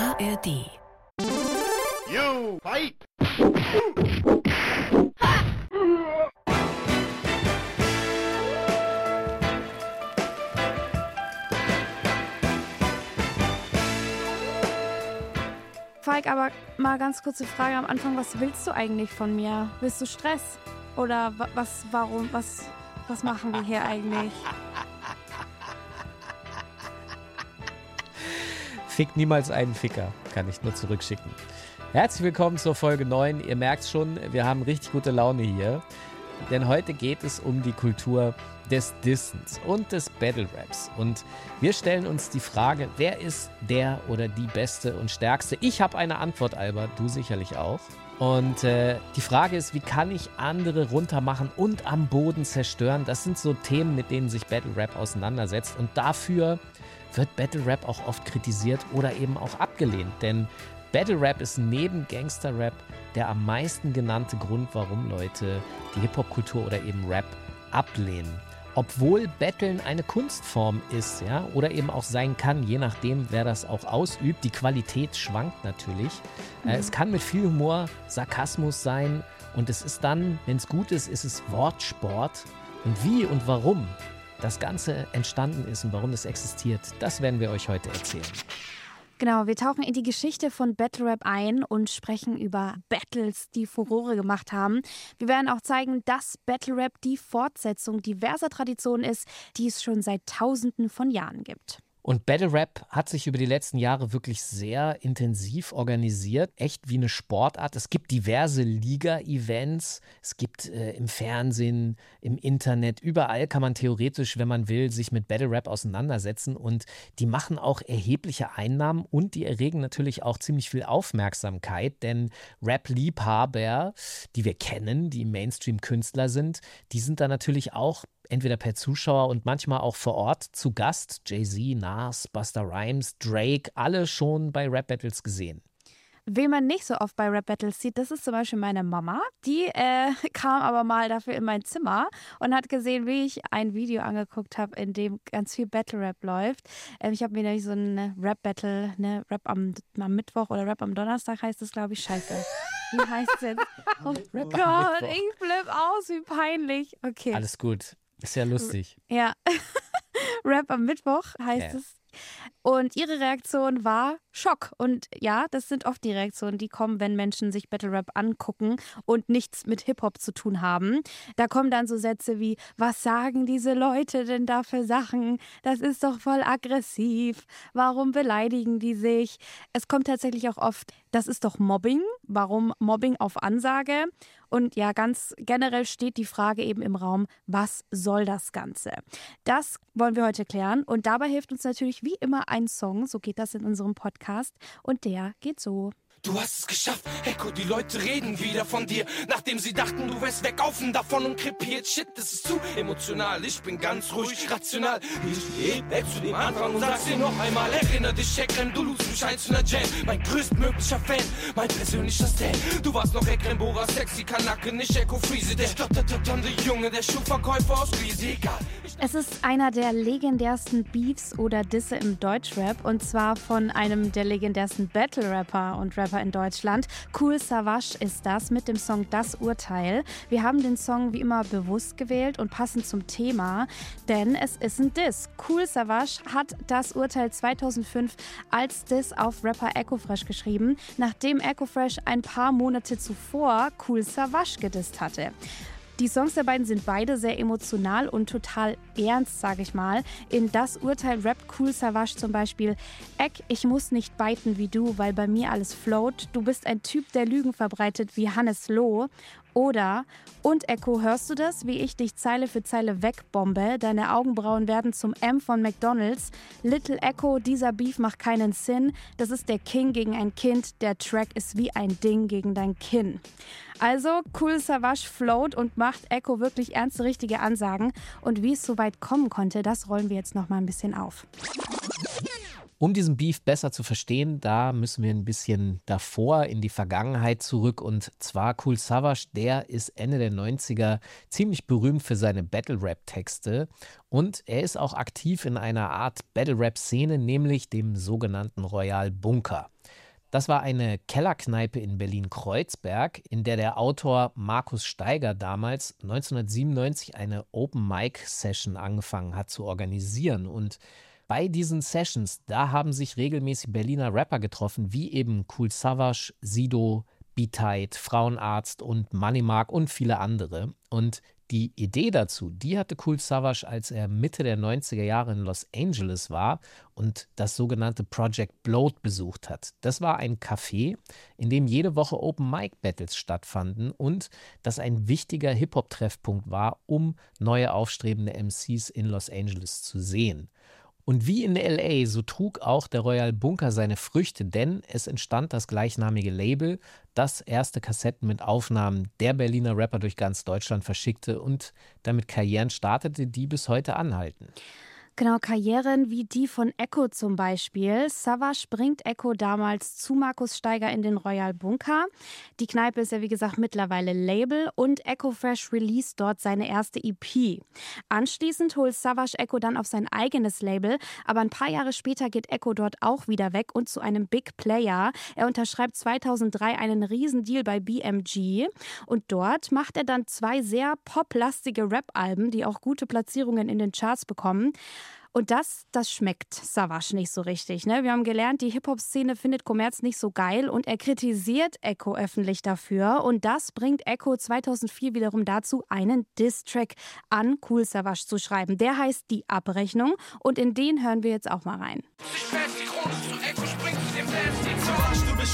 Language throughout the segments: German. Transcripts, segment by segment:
ARD. You fight! Falk, aber mal ganz kurze Frage am Anfang. Was willst du eigentlich von mir? Willst du Stress? Oder wa- was, warum, was, was machen wir hier eigentlich? Fick niemals einen Ficker, kann ich nur zurückschicken. Herzlich willkommen zur Folge 9. Ihr merkt schon, wir haben richtig gute Laune hier. Denn heute geht es um die Kultur des Distance und des Battle Raps. Und wir stellen uns die Frage, wer ist der oder die Beste und Stärkste? Ich habe eine Antwort, Albert, du sicherlich auch. Und äh, die Frage ist, wie kann ich andere runtermachen und am Boden zerstören? Das sind so Themen, mit denen sich Battle Rap auseinandersetzt. Und dafür wird Battle Rap auch oft kritisiert oder eben auch abgelehnt. Denn Battle Rap ist neben Gangster Rap der am meisten genannte Grund, warum Leute die Hip-Hop-Kultur oder eben Rap ablehnen. Obwohl Battlen eine Kunstform ist, ja, oder eben auch sein kann, je nachdem, wer das auch ausübt. Die Qualität schwankt natürlich. Äh, es kann mit viel Humor, Sarkasmus sein und es ist dann, wenn es gut ist, ist es Wortsport. Und wie und warum das Ganze entstanden ist und warum es existiert, das werden wir euch heute erzählen. Genau, wir tauchen in die Geschichte von Battle Rap ein und sprechen über Battles, die Furore gemacht haben. Wir werden auch zeigen, dass Battle Rap die Fortsetzung diverser Traditionen ist, die es schon seit Tausenden von Jahren gibt. Und Battle Rap hat sich über die letzten Jahre wirklich sehr intensiv organisiert, echt wie eine Sportart. Es gibt diverse Liga-Events, es gibt äh, im Fernsehen, im Internet, überall kann man theoretisch, wenn man will, sich mit Battle Rap auseinandersetzen. Und die machen auch erhebliche Einnahmen und die erregen natürlich auch ziemlich viel Aufmerksamkeit, denn Rap-Liebhaber, die wir kennen, die Mainstream-Künstler sind, die sind da natürlich auch entweder per Zuschauer und manchmal auch vor Ort zu Gast. Jay-Z, Nas, Buster Rhymes, Drake, alle schon bei Rap Battles gesehen. Wen man nicht so oft bei Rap Battles sieht, das ist zum Beispiel meine Mama. Die äh, kam aber mal dafür in mein Zimmer und hat gesehen, wie ich ein Video angeguckt habe, in dem ganz viel Battle Rap läuft. Ähm, ich habe mir nämlich so ein Rap Battle, ne, Rap am, am Mittwoch oder Rap am Donnerstag heißt es, glaube ich, scheiße. Wie heißt es? Oh Gott, ich flipp aus, wie peinlich. Okay. Alles gut. Ist ja lustig. Ja. Rap am Mittwoch heißt Ja. es. Und ihre Reaktion war Schock. Und ja, das sind oft die Reaktionen, die kommen, wenn Menschen sich Battle Rap angucken und nichts mit Hip-Hop zu tun haben. Da kommen dann so Sätze wie, was sagen diese Leute denn da für Sachen? Das ist doch voll aggressiv. Warum beleidigen die sich? Es kommt tatsächlich auch oft, das ist doch Mobbing. Warum Mobbing auf Ansage? Und ja, ganz generell steht die Frage eben im Raum, was soll das Ganze? Das wollen wir heute klären. Und dabei hilft uns natürlich wie immer ein Song. So geht das in unserem Podcast. Und der geht so. Du hast es geschafft, Echo, die Leute reden wieder von dir. Nachdem sie dachten, du wärst weggaufen davon und krepiert. Shit, das ist zu emotional. Ich bin ganz ruhig, rational. Ich geh weg zu dem Anfang und sag's dir noch einmal. Erinner dich, Ekrem, du lust mich eins in der Jam. Mein größtmöglicher Fan, mein persönlicher Stan. Du warst noch Ekrem, Bora, sexy Kanake, nicht Echo Friese. Der stotterte Junge, der Schuhverkäufer aus Riese. Egal. Es ist einer der legendärsten Beefs oder Disse im Deutschrap und zwar von einem der legendärsten Battle-Rapper und Rapper in Deutschland. Cool Savage ist das mit dem Song Das Urteil. Wir haben den Song wie immer bewusst gewählt und passend zum Thema, denn es ist ein Diss. Cool Savage hat das Urteil 2005 als Diss auf Rapper Echo Fresh geschrieben, nachdem Echo Fresh ein paar Monate zuvor Cool Savage gedisst hatte. Die Songs der beiden sind beide sehr emotional und total ernst, sage ich mal. In Das Urteil Rap Cool Savage zum Beispiel. Eck, ich muss nicht biten wie du, weil bei mir alles float. Du bist ein Typ, der Lügen verbreitet wie Hannes Loh. Oder, und Echo, hörst du das, wie ich dich Zeile für Zeile wegbombe? Deine Augenbrauen werden zum M von McDonalds. Little Echo, dieser Beef macht keinen Sinn. Das ist der King gegen ein Kind. Der Track ist wie ein Ding gegen dein Kinn. Also, Cool Savage float und macht Echo wirklich ernste, richtige Ansagen. Und wie es so weit kommen konnte, das rollen wir jetzt noch mal ein bisschen auf. Um diesen Beef besser zu verstehen, da müssen wir ein bisschen davor in die Vergangenheit zurück. Und zwar Cool Savage, der ist Ende der 90er ziemlich berühmt für seine Battle-Rap-Texte. Und er ist auch aktiv in einer Art Battle-Rap-Szene, nämlich dem sogenannten Royal Bunker. Das war eine Kellerkneipe in Berlin-Kreuzberg, in der der Autor Markus Steiger damals 1997 eine Open-Mic-Session angefangen hat zu organisieren. Und bei diesen Sessions, da haben sich regelmäßig Berliner Rapper getroffen, wie eben Cool Savage, Sido, B-Tight, Frauenarzt und Money Mark und viele andere. Und die Idee dazu, die hatte Cool Savage, als er Mitte der 90er Jahre in Los Angeles war und das sogenannte Project Bloat besucht hat. Das war ein Café, in dem jede Woche Open Mic Battles stattfanden und das ein wichtiger Hip-Hop-Treffpunkt war, um neue aufstrebende MCs in Los Angeles zu sehen. Und wie in LA, so trug auch der Royal Bunker seine Früchte, denn es entstand das gleichnamige Label, das erste Kassetten mit Aufnahmen der Berliner Rapper durch ganz Deutschland verschickte und damit Karrieren startete, die bis heute anhalten. Genau, Karrieren wie die von Echo zum Beispiel. Savage bringt Echo damals zu Markus Steiger in den Royal Bunker. Die Kneipe ist ja wie gesagt mittlerweile Label und Echo Fresh released dort seine erste EP. Anschließend holt Savage Echo dann auf sein eigenes Label, aber ein paar Jahre später geht Echo dort auch wieder weg und zu einem Big Player. Er unterschreibt 2003 einen Riesendeal bei BMG und dort macht er dann zwei sehr poplastige Rap-Alben, die auch gute Platzierungen in den Charts bekommen. Und das, das schmeckt Savage nicht so richtig. Ne? Wir haben gelernt, die Hip-Hop-Szene findet Kommerz nicht so geil und er kritisiert Echo öffentlich dafür. Und das bringt Echo 2004 wiederum dazu, einen Diss-Track an Cool Savage zu schreiben. Der heißt Die Abrechnung und in den hören wir jetzt auch mal rein. Ich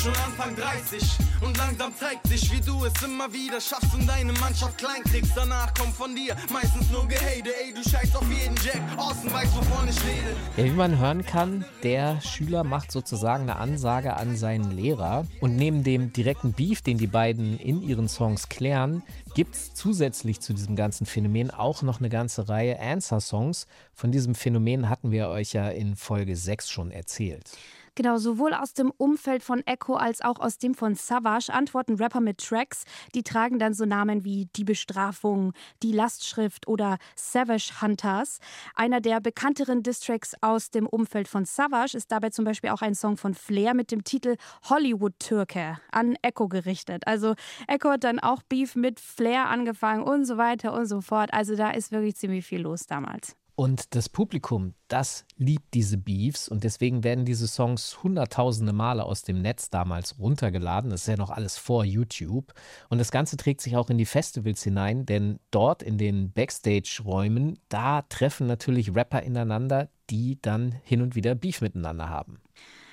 schon Anfang 30 und langsam zeigt sich, wie du es immer wieder schaffst und deine Mannschaft klein kriegst. Danach kommt von dir meistens nur Gehate. Ey, du scheißt auf jeden Jack. Außen weiß, wovon ich rede. Ja, wie man hören kann, der Schüler macht sozusagen eine Ansage an seinen Lehrer. Und neben dem direkten Beef, den die beiden in ihren Songs klären, gibt es zusätzlich zu diesem ganzen Phänomen auch noch eine ganze Reihe Answer-Songs. Von diesem Phänomen hatten wir euch ja in Folge 6 schon erzählt. Genau, sowohl aus dem Umfeld von Echo als auch aus dem von Savage antworten Rapper mit Tracks. Die tragen dann so Namen wie Die Bestrafung, Die Lastschrift oder Savage Hunters. Einer der bekannteren Distracks aus dem Umfeld von Savage ist dabei zum Beispiel auch ein Song von Flair mit dem Titel Hollywood-Türke an Echo gerichtet. Also Echo hat dann auch Beef mit Flair angefangen und so weiter und so fort. Also da ist wirklich ziemlich viel los damals. Und das Publikum, das liebt diese Beefs und deswegen werden diese Songs hunderttausende Male aus dem Netz damals runtergeladen. Das ist ja noch alles vor YouTube. Und das Ganze trägt sich auch in die Festivals hinein, denn dort in den Backstage-Räumen, da treffen natürlich Rapper ineinander, die dann hin und wieder Beef miteinander haben.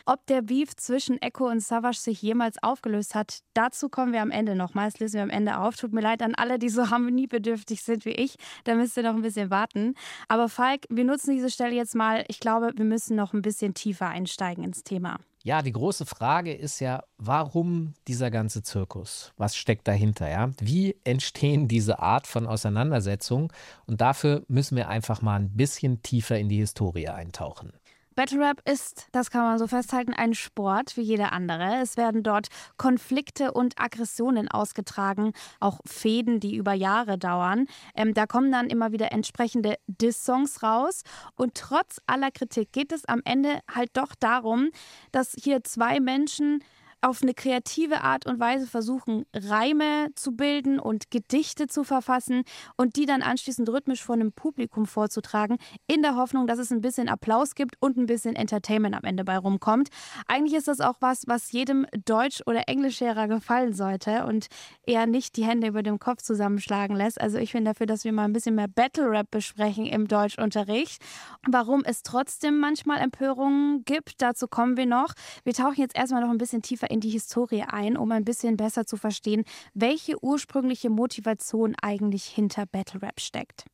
Ob der Beef zwischen Echo und Savage sich jemals aufgelöst hat, dazu kommen wir am Ende nochmal. Das lösen wir am Ende auf. Tut mir leid an alle, die so harmoniebedürftig sind wie ich. Da müsst ihr noch ein bisschen warten. Aber Falk, wir nutzen diese Stelle jetzt mal. Ich glaube, wir müssen noch ein bisschen tiefer einsteigen ins Thema. Ja, die große Frage ist ja, warum dieser ganze Zirkus? Was steckt dahinter? Ja? Wie entstehen diese Art von Auseinandersetzungen? Und dafür müssen wir einfach mal ein bisschen tiefer in die Historie eintauchen. Battle Rap ist, das kann man so festhalten, ein Sport wie jeder andere. Es werden dort Konflikte und Aggressionen ausgetragen, auch Fäden, die über Jahre dauern. Ähm, da kommen dann immer wieder entsprechende Diss-Songs raus. Und trotz aller Kritik geht es am Ende halt doch darum, dass hier zwei Menschen auf eine kreative Art und Weise versuchen, Reime zu bilden und Gedichte zu verfassen und die dann anschließend rhythmisch vor einem Publikum vorzutragen, in der Hoffnung, dass es ein bisschen Applaus gibt und ein bisschen Entertainment am Ende bei rumkommt. Eigentlich ist das auch was, was jedem Deutsch- oder Englischlehrer gefallen sollte und eher nicht die Hände über dem Kopf zusammenschlagen lässt. Also ich bin dafür, dass wir mal ein bisschen mehr Battle Rap besprechen im Deutschunterricht. Warum es trotzdem manchmal Empörungen gibt, dazu kommen wir noch. Wir tauchen jetzt erstmal noch ein bisschen tiefer in die Historie ein, um ein bisschen besser zu verstehen, welche ursprüngliche Motivation eigentlich hinter Battle Rap steckt.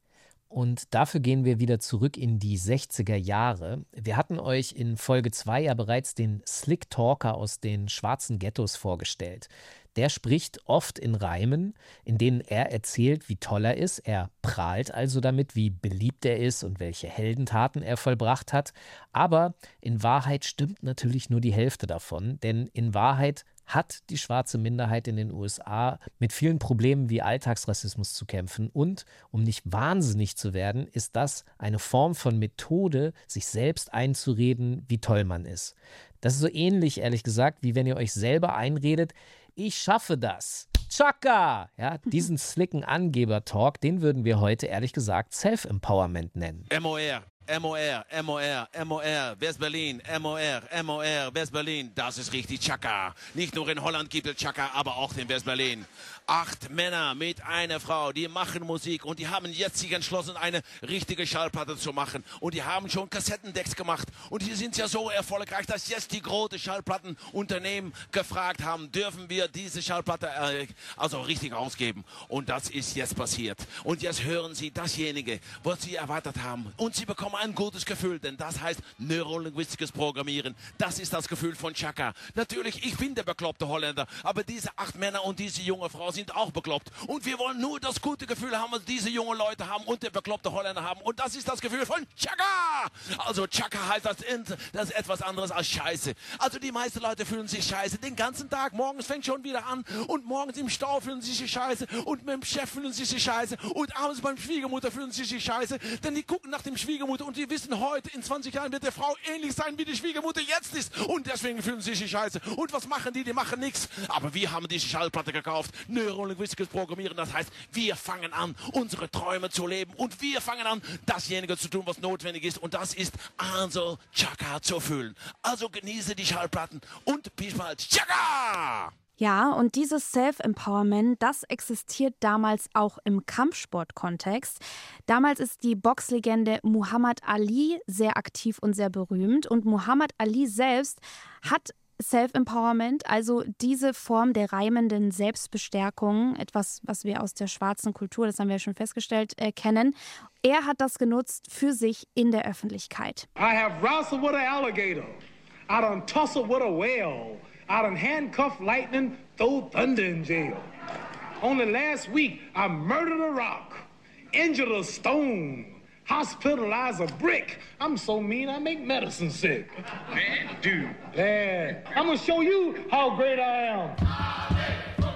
Und dafür gehen wir wieder zurück in die 60er Jahre. Wir hatten euch in Folge 2 ja bereits den Slick Talker aus den schwarzen Ghettos vorgestellt. Der spricht oft in Reimen, in denen er erzählt, wie toll er ist. Er prahlt also damit, wie beliebt er ist und welche Heldentaten er vollbracht hat. Aber in Wahrheit stimmt natürlich nur die Hälfte davon, denn in Wahrheit hat die schwarze Minderheit in den USA mit vielen Problemen wie Alltagsrassismus zu kämpfen. Und um nicht wahnsinnig zu werden, ist das eine Form von Methode, sich selbst einzureden, wie toll man ist. Das ist so ähnlich, ehrlich gesagt, wie wenn ihr euch selber einredet, ich schaffe das. Chaka! Ja, diesen slicken Angeber-Talk, den würden wir heute ehrlich gesagt Self-Empowerment nennen. MOR, MOR, MOR, MOR, West-Berlin, MOR, MOR, West-Berlin. Das ist richtig Chaka. Nicht nur in Holland gibt es Chaka, aber auch in West-Berlin acht Männer mit einer Frau, die machen Musik und die haben jetzt sich entschlossen, eine richtige Schallplatte zu machen. Und die haben schon Kassettendecks gemacht. Und die sind ja so erfolgreich, dass jetzt die großen Schallplattenunternehmen gefragt haben, dürfen wir diese Schallplatte äh, also richtig ausgeben. Und das ist jetzt passiert. Und jetzt hören sie dasjenige, was sie erwartet haben. Und sie bekommen ein gutes Gefühl, denn das heißt neurolinguistisches Programmieren. Das ist das Gefühl von Chaka. Natürlich, ich bin der bekloppte Holländer, aber diese acht Männer und diese junge Frau sind auch bekloppt. Und wir wollen nur das gute Gefühl haben, was diese jungen Leute haben und der bekloppte Holländer haben. Und das ist das Gefühl von Chaka. Also Chaka heißt das, das ist etwas anderes als Scheiße. Also die meisten Leute fühlen sich scheiße den ganzen Tag. Morgens fängt schon wieder an und morgens im Stau fühlen sie sich scheiße und mit dem Chef fühlen sie sich scheiße und abends beim Schwiegermutter fühlen sie sich scheiße. Denn die gucken nach dem Schwiegermutter und die wissen heute, in 20 Jahren wird der Frau ähnlich sein, wie die Schwiegermutter jetzt ist. Und deswegen fühlen sie sich scheiße. Und was machen die? Die machen nichts. Aber wir haben diese Schallplatte gekauft. Neurolinguistisches Programmieren. Das heißt, wir fangen an, unsere Träume zu leben und wir fangen an, dasjenige zu tun, was notwendig ist. Und das ist also Chaka zu fühlen. Also genieße die Schallplatten und bis bald. Chaka! Ja, und dieses Self-Empowerment, das existiert damals auch im Kampfsport-Kontext. Damals ist die Boxlegende Muhammad Ali sehr aktiv und sehr berühmt. Und Muhammad Ali selbst hat Self-Empowerment, also diese Form der reimenden Selbstbestärkung, etwas, was wir aus der schwarzen Kultur, das haben wir schon festgestellt, äh, kennen. Er hat das genutzt für sich in der Öffentlichkeit. I have wrestled with an alligator. I done tussled with a whale. I done handcuffed lightning, throw thunder in jail. Only last week I murdered a rock, injured a stone. hospitalized a brick. I'm so mean, I make medicine sick. Man, dude. Yeah. I'm gonna show you how great I am.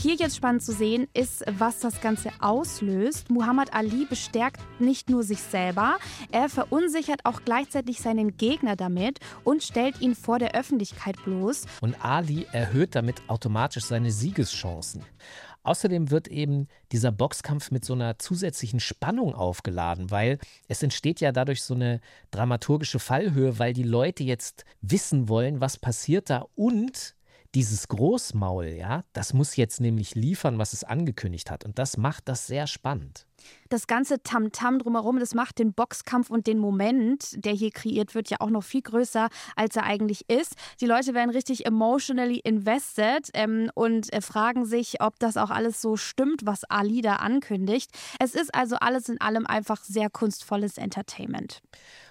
Hier jetzt spannend zu sehen ist, was das Ganze auslöst. Muhammad Ali bestärkt nicht nur sich selber, er verunsichert auch gleichzeitig seinen Gegner damit und stellt ihn vor der Öffentlichkeit bloß. Und Ali erhöht damit automatisch seine Siegeschancen. Außerdem wird eben dieser Boxkampf mit so einer zusätzlichen Spannung aufgeladen, weil es entsteht ja dadurch so eine dramaturgische Fallhöhe, weil die Leute jetzt wissen wollen, was passiert da und dieses Großmaul, ja, das muss jetzt nämlich liefern, was es angekündigt hat. Und das macht das sehr spannend das ganze Tamtam -Tam drumherum, das macht den Boxkampf und den Moment, der hier kreiert wird, ja auch noch viel größer, als er eigentlich ist. Die Leute werden richtig emotionally invested ähm, und äh, fragen sich, ob das auch alles so stimmt, was Ali da ankündigt. Es ist also alles in allem einfach sehr kunstvolles Entertainment.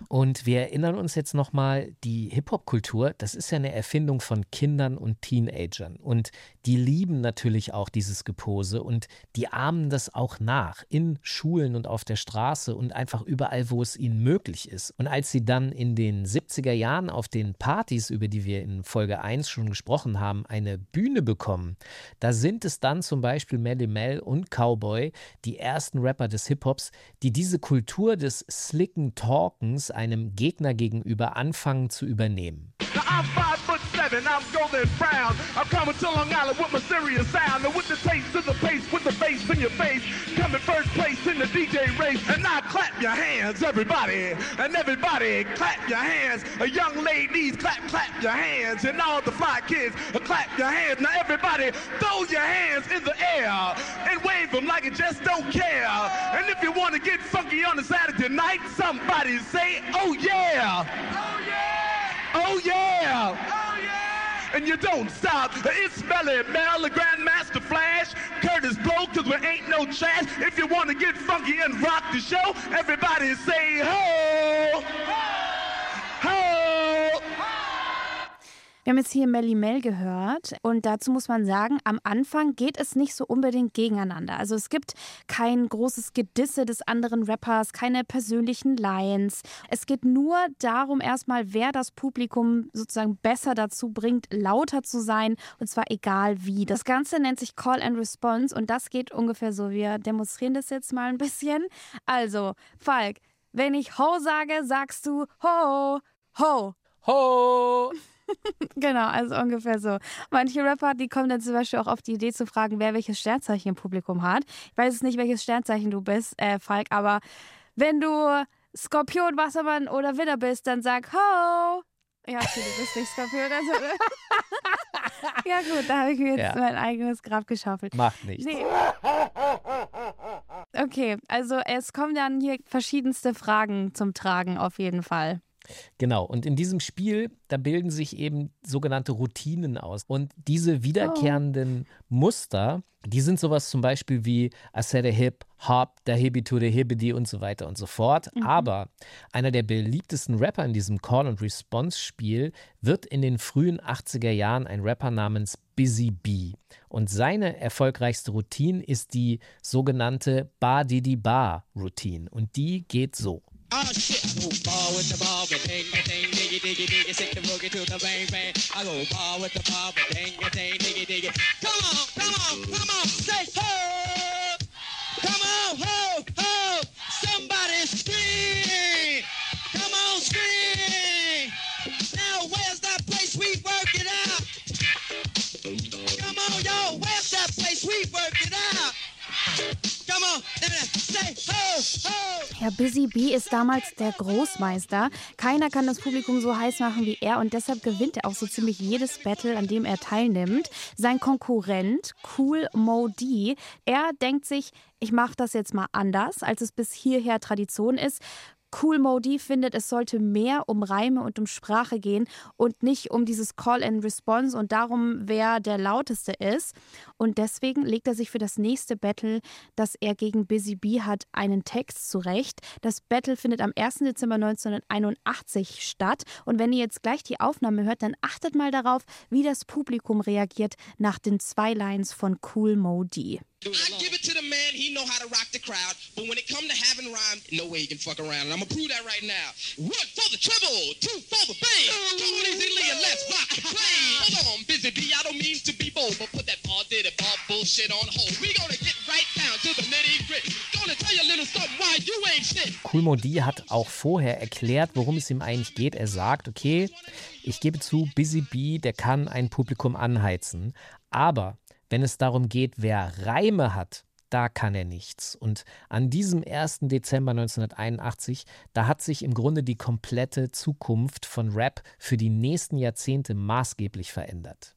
Und wir erinnern uns jetzt nochmal, die Hip-Hop-Kultur, das ist ja eine Erfindung von Kindern und Teenagern. Und die lieben natürlich auch dieses Gepose und die ahmen das auch nach in Schulen und auf der Straße und einfach überall, wo es ihnen möglich ist. Und als sie dann in den 70er Jahren auf den Partys, über die wir in Folge 1 schon gesprochen haben, eine Bühne bekommen, da sind es dann zum Beispiel Melly Mel und Cowboy, die ersten Rapper des Hip-Hops, die diese Kultur des slicken Talkens einem Gegner gegenüber anfangen zu übernehmen. Seven, I'm golden brown. I'm coming to Long Island with my serious sound. And with the taste of the pace, with the bass in your face. Coming first place in the DJ race. And now clap your hands, everybody. And everybody, clap your hands. A young ladies, clap, clap your hands. And all the fly kids, uh, clap your hands. Now everybody, throw your hands in the air. And wave them like you just don't care. And if you want to get funky on a Saturday night, somebody say, oh yeah. Oh yeah. Oh yeah. Oh and you don't stop. It's Melly Mel, the Grandmaster Flash, Curtis Blow, cause we ain't no trash. If you wanna get funky and rock the show, everybody say ho! Ho! Wir haben jetzt hier Melly Mel gehört und dazu muss man sagen, am Anfang geht es nicht so unbedingt gegeneinander. Also es gibt kein großes Gedisse des anderen Rappers, keine persönlichen Lines. Es geht nur darum erstmal, wer das Publikum sozusagen besser dazu bringt, lauter zu sein und zwar egal wie. Das Ganze nennt sich Call and Response und das geht ungefähr so. Wir demonstrieren das jetzt mal ein bisschen. Also, Falk, wenn ich Ho sage, sagst du Ho, Ho. Ho! genau, also ungefähr so. Manche Rapper, die kommen dann zum Beispiel auch auf die Idee zu fragen, wer welches Sternzeichen im Publikum hat. Ich weiß jetzt nicht, welches Sternzeichen du bist, äh, Falk, aber wenn du Skorpion, Wassermann oder Widder bist, dann sag Ho! Ja, okay, du bist nicht Skorpion. Also, ja gut, da habe ich mir jetzt ja. mein eigenes Grab geschaufelt. Macht nichts. Nee. Okay, also es kommen dann hier verschiedenste Fragen zum Tragen auf jeden Fall. Genau, und in diesem Spiel, da bilden sich eben sogenannte Routinen aus. Und diese wiederkehrenden oh. Muster, die sind sowas zum Beispiel wie I said a hip, hop, da hibby to the hibbidi und so weiter und so fort. Mhm. Aber einer der beliebtesten Rapper in diesem Call-and-Response-Spiel wird in den frühen 80er Jahren ein Rapper namens Busy Bee. Und seine erfolgreichste Routine ist die sogenannte Ba Didi Ba Routine. Und die geht so. Oh shit, I go ball with the ball, but ding a ding, diggy diggy diggy, stick the boogie to the bang bang. I go ball with the ball, but ding a ding, diggy diggy. Come on, come on, come on, say ho! Come on, ho! Ja, Busy Bee ist damals der Großmeister. Keiner kann das Publikum so heiß machen wie er und deshalb gewinnt er auch so ziemlich jedes Battle, an dem er teilnimmt. Sein Konkurrent, Cool Mo er denkt sich, ich mache das jetzt mal anders, als es bis hierher Tradition ist. Cool Modi findet, es sollte mehr um Reime und um Sprache gehen und nicht um dieses Call and Response und darum, wer der lauteste ist. Und deswegen legt er sich für das nächste Battle, das er gegen Busy Bee hat, einen Text zurecht. Das Battle findet am 1. Dezember 1981 statt. Und wenn ihr jetzt gleich die Aufnahme hört, dann achtet mal darauf, wie das Publikum reagiert nach den zwei Lines von Cool Modi. I give it to the he know how to rock the crowd. But when it come to having rhyme, no way he can fuck around. And I'm gonna prove that right now. One for the treble, two for the bass. Come on easily and let's rock the play. Hold on, busy B, I don't mean to be bold, but put that ball did it, ball bullshit on hold. We gonna get right down to the nitty gritty. Gonna tell you a little something why you ain't shit. Cool Modi hat auch vorher erklärt, worum es ihm eigentlich geht. Er sagt, okay, ich gebe zu, Busy B, der kann ein Publikum anheizen. Aber wenn es darum geht, wer Reime hat, da kann er nichts. Und an diesem 1. Dezember 1981, da hat sich im Grunde die komplette Zukunft von Rap für die nächsten Jahrzehnte maßgeblich verändert.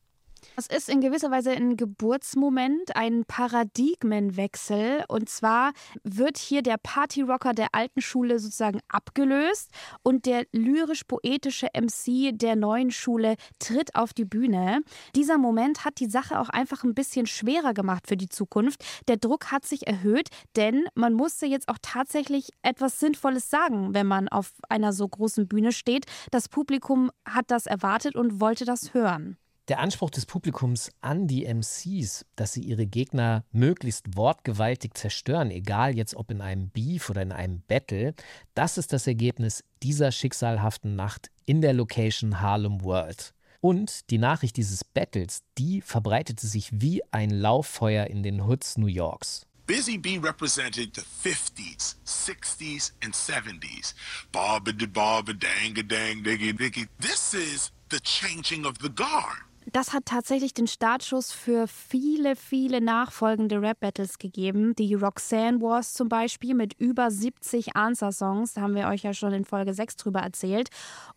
Es ist in gewisser Weise ein Geburtsmoment, ein Paradigmenwechsel. Und zwar wird hier der Partyrocker der alten Schule sozusagen abgelöst und der lyrisch-poetische MC der neuen Schule tritt auf die Bühne. Dieser Moment hat die Sache auch einfach ein bisschen schwerer gemacht für die Zukunft. Der Druck hat sich erhöht, denn man musste jetzt auch tatsächlich etwas Sinnvolles sagen, wenn man auf einer so großen Bühne steht. Das Publikum hat das erwartet und wollte das hören. Der Anspruch des Publikums an die MCs, dass sie ihre Gegner möglichst wortgewaltig zerstören, egal jetzt ob in einem Beef oder in einem Battle, das ist das Ergebnis dieser schicksalhaften Nacht in der Location Harlem World. Und die Nachricht dieses Battles, die verbreitete sich wie ein Lauffeuer in den Hoods New Yorks. Busy Bee represented the 50s, 60s and 70s. Barba de barba, dang dang diggy diggy. This is the changing of the guard das hat tatsächlich den Startschuss für viele, viele nachfolgende Rap-Battles gegeben. Die Roxanne Wars zum Beispiel mit über 70 Answer-Songs, da haben wir euch ja schon in Folge 6 drüber erzählt.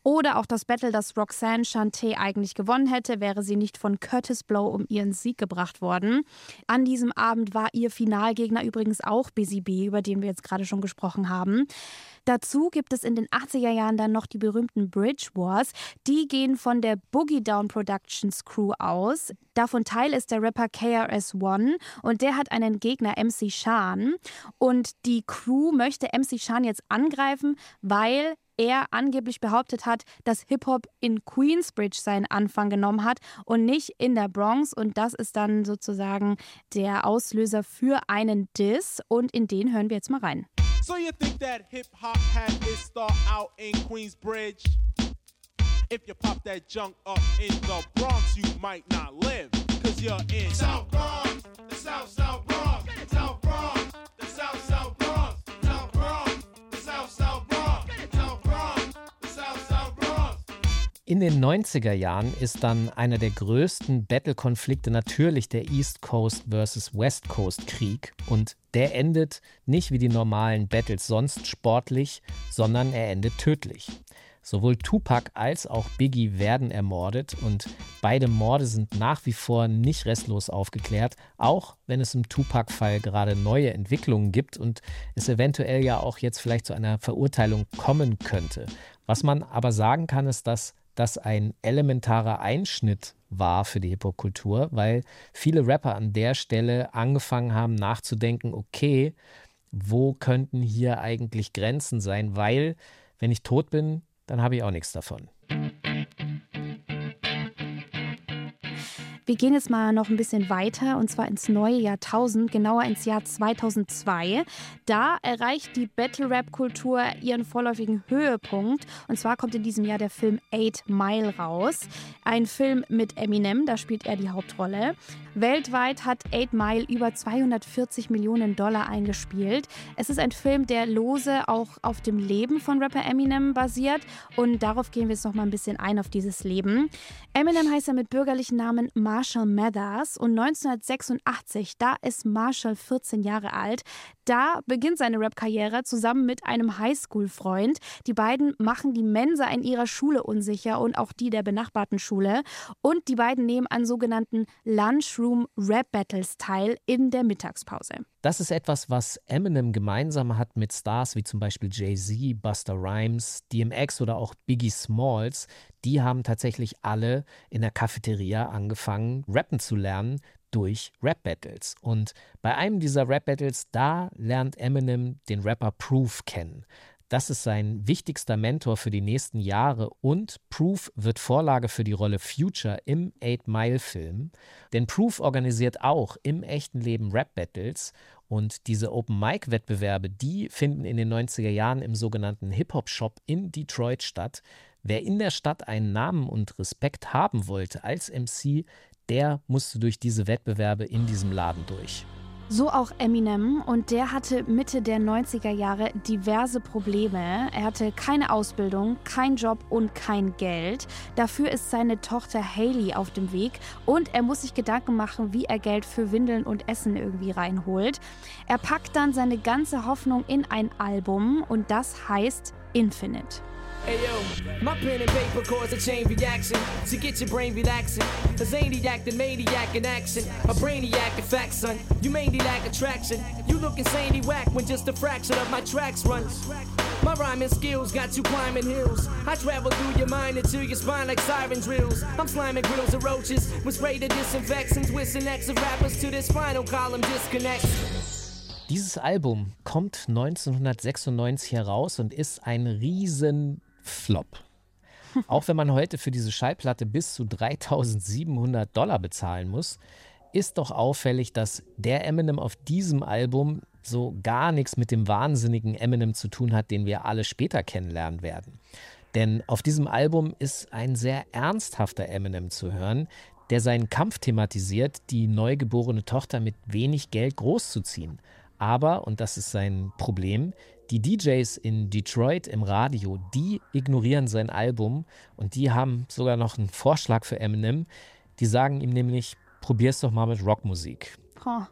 Oder auch das Battle, das Roxanne Chanté eigentlich gewonnen hätte, wäre sie nicht von Curtis Blow um ihren Sieg gebracht worden. An diesem Abend war ihr Finalgegner übrigens auch Busy B, über den wir jetzt gerade schon gesprochen haben. Dazu gibt es in den 80er Jahren dann noch die berühmten Bridge Wars. Die gehen von der Boogie Down Productions Crew aus. Davon Teil ist der Rapper KRS-One und der hat einen Gegner MC Shan. Und die Crew möchte MC Shan jetzt angreifen, weil er angeblich behauptet hat, dass Hip-Hop in Queensbridge seinen Anfang genommen hat und nicht in der Bronx. Und das ist dann sozusagen der Auslöser für einen Diss. Und in den hören wir jetzt mal rein. So you think that hip-hop had its start out in Queensbridge? If you pop that junk up in the Bronx, you might not live, cause you're in South Bronx, the South South Bronx, South In den 90er Jahren ist dann einer der größten Battle-Konflikte natürlich der East Coast versus West Coast Krieg und der endet nicht wie die normalen Battles sonst sportlich, sondern er endet tödlich. Sowohl Tupac als auch Biggie werden ermordet und beide Morde sind nach wie vor nicht restlos aufgeklärt, auch wenn es im Tupac-Fall gerade neue Entwicklungen gibt und es eventuell ja auch jetzt vielleicht zu einer Verurteilung kommen könnte. Was man aber sagen kann, ist, dass das ein elementarer Einschnitt war für die Hip-Hop-Kultur, weil viele Rapper an der Stelle angefangen haben nachzudenken, okay, wo könnten hier eigentlich Grenzen sein, weil wenn ich tot bin, dann habe ich auch nichts davon. Wir gehen jetzt mal noch ein bisschen weiter und zwar ins neue Jahrtausend, genauer ins Jahr 2002. Da erreicht die Battle Rap Kultur ihren vorläufigen Höhepunkt und zwar kommt in diesem Jahr der Film Eight Mile raus. Ein Film mit Eminem, da spielt er die Hauptrolle. Weltweit hat Eight Mile über 240 Millionen Dollar eingespielt. Es ist ein Film, der lose auch auf dem Leben von Rapper Eminem basiert und darauf gehen wir jetzt noch mal ein bisschen ein auf dieses Leben. Eminem heißt er mit bürgerlichen Namen Marshall Mathers und 1986, da ist Marshall 14 Jahre alt, da beginnt seine Rap-Karriere zusammen mit einem Highschool-Freund. Die beiden machen die Mensa in ihrer Schule unsicher und auch die der benachbarten Schule. Und die beiden nehmen an sogenannten Lunchroom Rap Battles teil in der Mittagspause. Das ist etwas, was Eminem gemeinsam hat mit Stars wie zum Beispiel Jay-Z, Buster Rhymes, DMX oder auch Biggie Smalls. Die haben tatsächlich alle in der Cafeteria angefangen, rappen zu lernen durch Rap-Battles. Und bei einem dieser Rap-Battles, da lernt Eminem den Rapper Proof kennen. Das ist sein wichtigster Mentor für die nächsten Jahre und Proof wird Vorlage für die Rolle Future im Eight Mile Film. Denn Proof organisiert auch im echten Leben Rap-Battles und diese Open-Mic-Wettbewerbe, die finden in den 90er Jahren im sogenannten Hip-Hop-Shop in Detroit statt. Wer in der Stadt einen Namen und Respekt haben wollte als MC, der musste durch diese Wettbewerbe in diesem Laden durch. So auch Eminem und der hatte Mitte der 90er Jahre diverse Probleme. Er hatte keine Ausbildung, keinen Job und kein Geld. Dafür ist seine Tochter Haley auf dem Weg und er muss sich Gedanken machen, wie er Geld für Windeln und Essen irgendwie reinholt. Er packt dann seine ganze Hoffnung in ein Album und das heißt Infinite. Hey yo, my pen and paper cause a chain reaction to get your brain relaxing. A zaniac, the maniac in action. A brainiac, in fact, son. You mainly lack attraction. You look insanely whack when just a fraction of my tracks run. My rhyming skills got you climbing hills. I travel through your mind into your spine like siren drills. I'm sliming grills of roaches with spray to disinfectants. With X of rappers to this spinal column disconnect. Dieses Album kommt 1996 heraus und ist ein riesen Flop. Auch wenn man heute für diese Schallplatte bis zu 3700 Dollar bezahlen muss, ist doch auffällig, dass der Eminem auf diesem Album so gar nichts mit dem wahnsinnigen Eminem zu tun hat, den wir alle später kennenlernen werden. Denn auf diesem Album ist ein sehr ernsthafter Eminem zu hören, der seinen Kampf thematisiert, die neugeborene Tochter mit wenig Geld großzuziehen. Aber, und das ist sein Problem, die DJs in Detroit im Radio, die ignorieren sein Album und die haben sogar noch einen Vorschlag für Eminem. Die sagen ihm nämlich, probier's doch mal mit Rockmusik. Oh.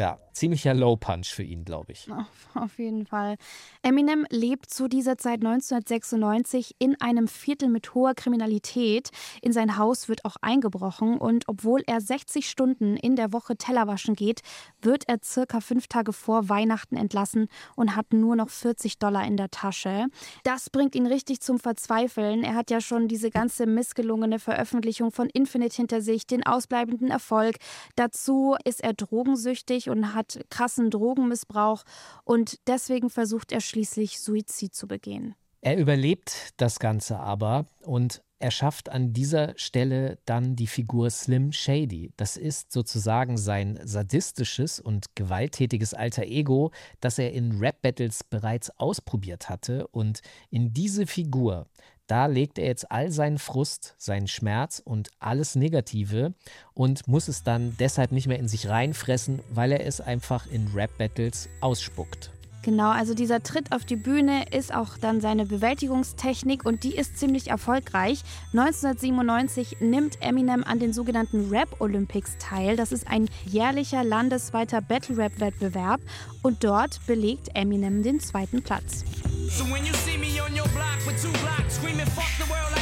Ja, ziemlicher Low Punch für ihn, glaube ich. Auf jeden Fall. Eminem lebt zu dieser Zeit 1996 in einem Viertel mit hoher Kriminalität. In sein Haus wird auch eingebrochen und obwohl er 60 Stunden in der Woche Teller waschen geht, wird er circa fünf Tage vor Weihnachten entlassen und hat nur noch 40 Dollar in der Tasche. Das bringt ihn richtig zum Verzweifeln. Er hat ja schon diese ganze missgelungene Veröffentlichung von Infinite hinter sich, den ausbleibenden Erfolg. Dazu ist er drogensüchtig und hat krassen Drogenmissbrauch und deswegen versucht er schließlich Suizid zu begehen. Er überlebt das Ganze aber und er schafft an dieser Stelle dann die Figur Slim Shady. Das ist sozusagen sein sadistisches und gewalttätiges alter Ego, das er in Rap-Battles bereits ausprobiert hatte. Und in diese Figur, da legt er jetzt all seinen Frust, seinen Schmerz und alles Negative und muss es dann deshalb nicht mehr in sich reinfressen, weil er es einfach in Rap-Battles ausspuckt. Genau, also dieser Tritt auf die Bühne ist auch dann seine Bewältigungstechnik und die ist ziemlich erfolgreich. 1997 nimmt Eminem an den sogenannten Rap Olympics teil. Das ist ein jährlicher landesweiter Battle Rap Wettbewerb und dort belegt Eminem den zweiten Platz. So when you see me on your with two blocks screaming fuck the world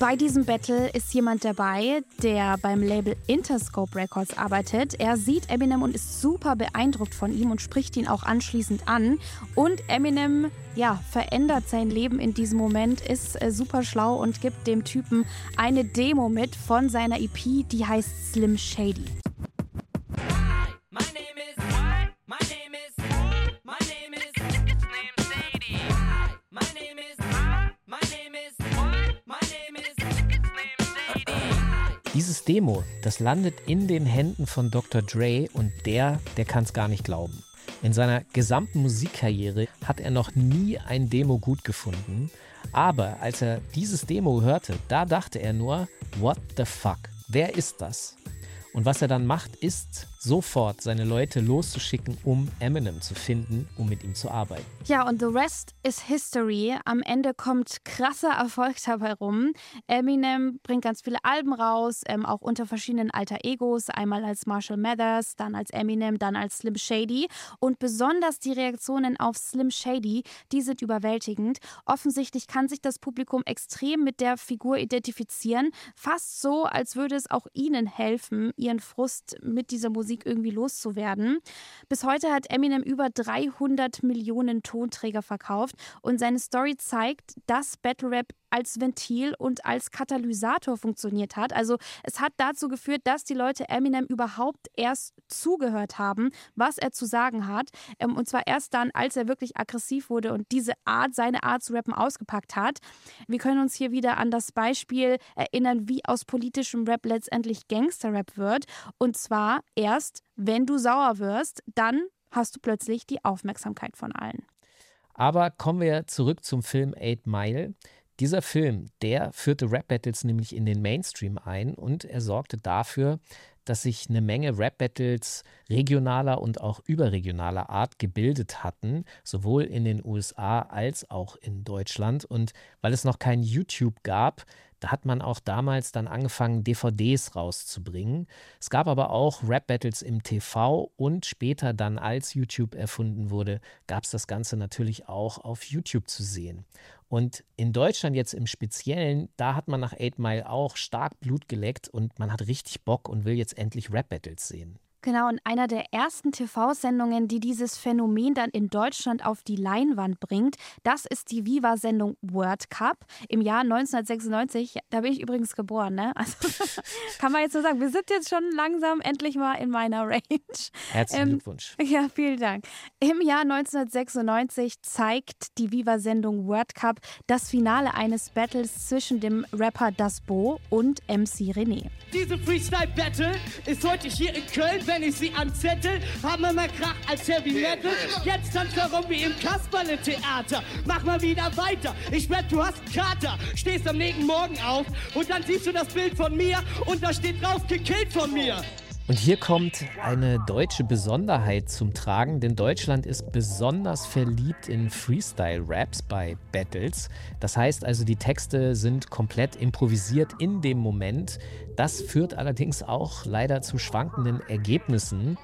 Bei diesem Battle ist jemand dabei, der beim Label Interscope Records arbeitet. Er sieht Eminem und ist super beeindruckt von ihm und spricht ihn auch anschließend an. Und Eminem, ja, verändert sein Leben in diesem Moment, ist äh, super schlau und gibt dem Typen eine Demo mit von seiner EP, die heißt Slim Shady. Dieses Demo, das landet in den Händen von Dr. Dre und der, der kann es gar nicht glauben. In seiner gesamten Musikkarriere hat er noch nie ein Demo gut gefunden. Aber als er dieses Demo hörte, da dachte er nur, what the fuck? Wer ist das? Und was er dann macht, ist sofort seine Leute loszuschicken, um Eminem zu finden, um mit ihm zu arbeiten. Ja, und the rest is history. Am Ende kommt krasser Erfolg dabei rum. Eminem bringt ganz viele Alben raus, ähm, auch unter verschiedenen alter Egos. Einmal als Marshall Mathers, dann als Eminem, dann als Slim Shady. Und besonders die Reaktionen auf Slim Shady, die sind überwältigend. Offensichtlich kann sich das Publikum extrem mit der Figur identifizieren. Fast so, als würde es auch ihnen helfen, ihren Frust mit dieser Musik Musik irgendwie loszuwerden. Bis heute hat Eminem über 300 Millionen Tonträger verkauft und seine Story zeigt, dass Battle Rap als Ventil und als Katalysator funktioniert hat. Also es hat dazu geführt, dass die Leute Eminem überhaupt erst zugehört haben, was er zu sagen hat. Ähm, und zwar erst dann, als er wirklich aggressiv wurde und diese Art, seine Art zu rappen ausgepackt hat. Wir können uns hier wieder an das Beispiel erinnern, wie aus politischem Rap letztendlich Gangster-Rap wird. Und zwar erst, wenn du sauer wirst, dann hast du plötzlich die Aufmerksamkeit von allen. Aber kommen wir zurück zum Film Eight Mile. Dieser Film, der führte Rap-Battles nämlich in den Mainstream ein und er sorgte dafür, dass sich eine Menge Rap-Battles regionaler und auch überregionaler Art gebildet hatten, sowohl in den USA als auch in Deutschland. Und weil es noch kein YouTube gab, da hat man auch damals dann angefangen, DVDs rauszubringen. Es gab aber auch Rap-Battles im TV und später dann, als YouTube erfunden wurde, gab es das Ganze natürlich auch auf YouTube zu sehen. Und in Deutschland jetzt im Speziellen, da hat man nach 8 Mile auch stark Blut geleckt und man hat richtig Bock und will jetzt endlich Rap-Battles sehen. Genau, und einer der ersten TV-Sendungen, die dieses Phänomen dann in Deutschland auf die Leinwand bringt, das ist die Viva-Sendung World Cup im Jahr 1996. Da bin ich übrigens geboren, ne? Also kann man jetzt so sagen, wir sind jetzt schon langsam endlich mal in meiner Range. Herzlichen ähm, Glückwunsch. Ja, vielen Dank. Im Jahr 1996 zeigt die Viva-Sendung World Cup das Finale eines Battles zwischen dem Rapper Das Bo und MC René. Diese Freestyle-Battle ist heute hier in Köln wenn ich sie anzettel, haben wir mehr Krach als Heavy Metal. Jetzt tanzt er rum wie im Kasperle-Theater. Mach mal wieder weiter. Ich wette, du hast einen Kater. Stehst am nächsten Morgen auf und dann siehst du das Bild von mir und da steht drauf, gekillt von mir. Und hier kommt eine deutsche Besonderheit zum Tragen, denn Deutschland ist besonders verliebt in Freestyle-Raps bei Battles. Das heißt also, die Texte sind komplett improvisiert in dem Moment. Das führt allerdings auch leider zu schwankenden Ergebnissen.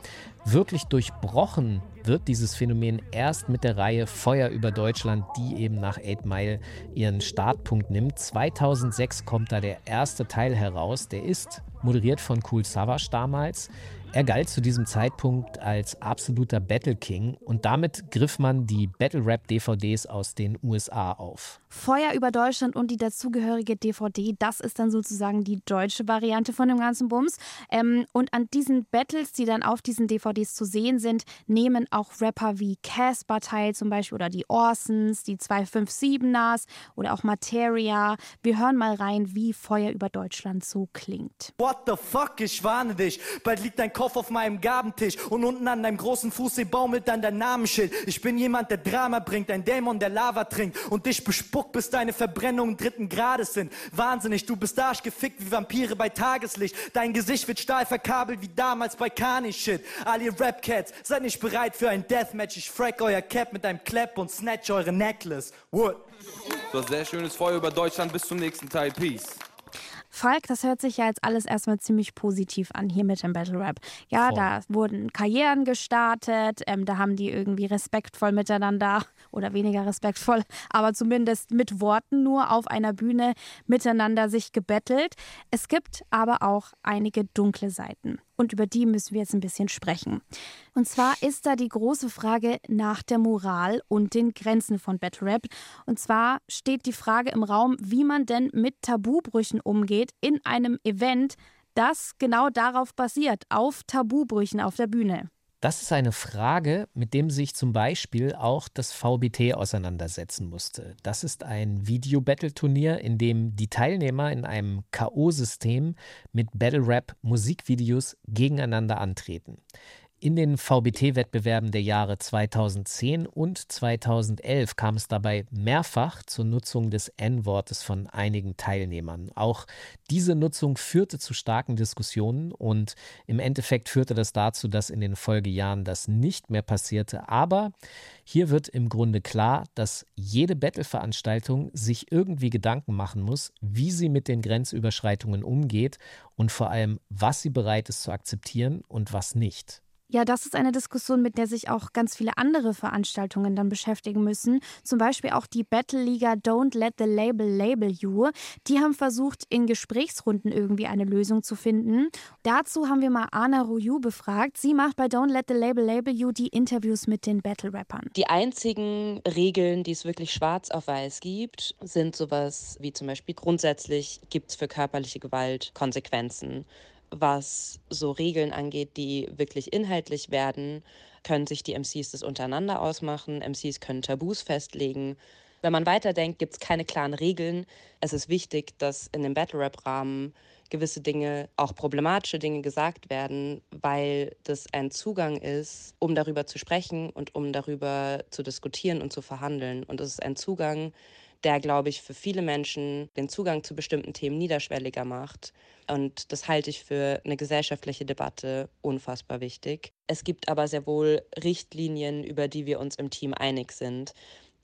Wirklich durchbrochen wird dieses Phänomen erst mit der Reihe Feuer über Deutschland, die eben nach 8 Mile ihren Startpunkt nimmt. 2006 kommt da der erste Teil heraus. Der ist moderiert von Cool Savage damals. Er galt zu diesem Zeitpunkt als absoluter Battle King und damit griff man die Battle Rap DVDs aus den USA auf. Feuer über Deutschland und die dazugehörige DVD, das ist dann sozusagen die deutsche Variante von dem ganzen Bums. Ähm, und an diesen Battles, die dann auf diesen DVDs zu sehen sind, nehmen auch Rapper wie Casper teil zum Beispiel oder die Orsons, die 257ers oder auch Materia. Wir hören mal rein, wie Feuer über Deutschland so klingt. What the fuck, ich warne dich. Bald liegt dein Kopf auf meinem Gabentisch und unten an deinem großen Fuß baumelt dann dein Namensschild. Ich bin jemand, der Drama bringt, ein Dämon, der Lava trinkt und dich bespuckt, bis deine Verbrennungen dritten Grades sind. Wahnsinnig, du bist arschgefickt wie Vampire bei Tageslicht. Dein Gesicht wird stahl verkabelt wie damals bei Kani Shit. All ihr Rap-Cats, seid nicht bereit für ein Deathmatch. Ich frack euer Cap mit einem Clap und snatch eure Necklace. Wood. So, sehr schönes Feuer über Deutschland. Bis zum nächsten Teil. Peace. Falk, das hört sich ja jetzt alles erstmal ziemlich positiv an hier mit dem Battle Rap. Ja, Voll. da wurden Karrieren gestartet, ähm, da haben die irgendwie respektvoll miteinander oder weniger respektvoll, aber zumindest mit Worten nur auf einer Bühne miteinander sich gebettelt. Es gibt aber auch einige dunkle Seiten. Und über die müssen wir jetzt ein bisschen sprechen. Und zwar ist da die große Frage nach der Moral und den Grenzen von Battle Rap. Und zwar steht die Frage im Raum, wie man denn mit Tabubrüchen umgeht in einem Event, das genau darauf basiert, auf Tabubrüchen auf der Bühne. Das ist eine Frage, mit dem sich zum Beispiel auch das VBT auseinandersetzen musste. Das ist ein Video-Battle-Turnier, in dem die Teilnehmer in einem K.O.-System mit Battle-Rap-Musikvideos gegeneinander antreten. In den VBT-Wettbewerben der Jahre 2010 und 2011 kam es dabei mehrfach zur Nutzung des N-Wortes von einigen Teilnehmern. Auch diese Nutzung führte zu starken Diskussionen und im Endeffekt führte das dazu, dass in den Folgejahren das nicht mehr passierte. Aber hier wird im Grunde klar, dass jede Battle-Veranstaltung sich irgendwie Gedanken machen muss, wie sie mit den Grenzüberschreitungen umgeht und vor allem, was sie bereit ist zu akzeptieren und was nicht. Ja, das ist eine Diskussion, mit der sich auch ganz viele andere Veranstaltungen dann beschäftigen müssen. Zum Beispiel auch die Battle-Liga Don't Let the Label Label You. Die haben versucht, in Gesprächsrunden irgendwie eine Lösung zu finden. Dazu haben wir mal Anna Ruyu befragt. Sie macht bei Don't Let the Label Label You die Interviews mit den Battle-Rappern. Die einzigen Regeln, die es wirklich schwarz auf weiß gibt, sind sowas wie zum Beispiel grundsätzlich gibt es für körperliche Gewalt Konsequenzen was so Regeln angeht, die wirklich inhaltlich werden, können sich die MCs das untereinander ausmachen. MCs können Tabus festlegen. Wenn man weiterdenkt, gibt es keine klaren Regeln. Es ist wichtig, dass in dem Battle-Rap-Rahmen gewisse Dinge, auch problematische Dinge gesagt werden, weil das ein Zugang ist, um darüber zu sprechen und um darüber zu diskutieren und zu verhandeln. Und es ist ein Zugang, der, glaube ich, für viele Menschen den Zugang zu bestimmten Themen niederschwelliger macht. Und das halte ich für eine gesellschaftliche Debatte unfassbar wichtig. Es gibt aber sehr wohl Richtlinien, über die wir uns im Team einig sind.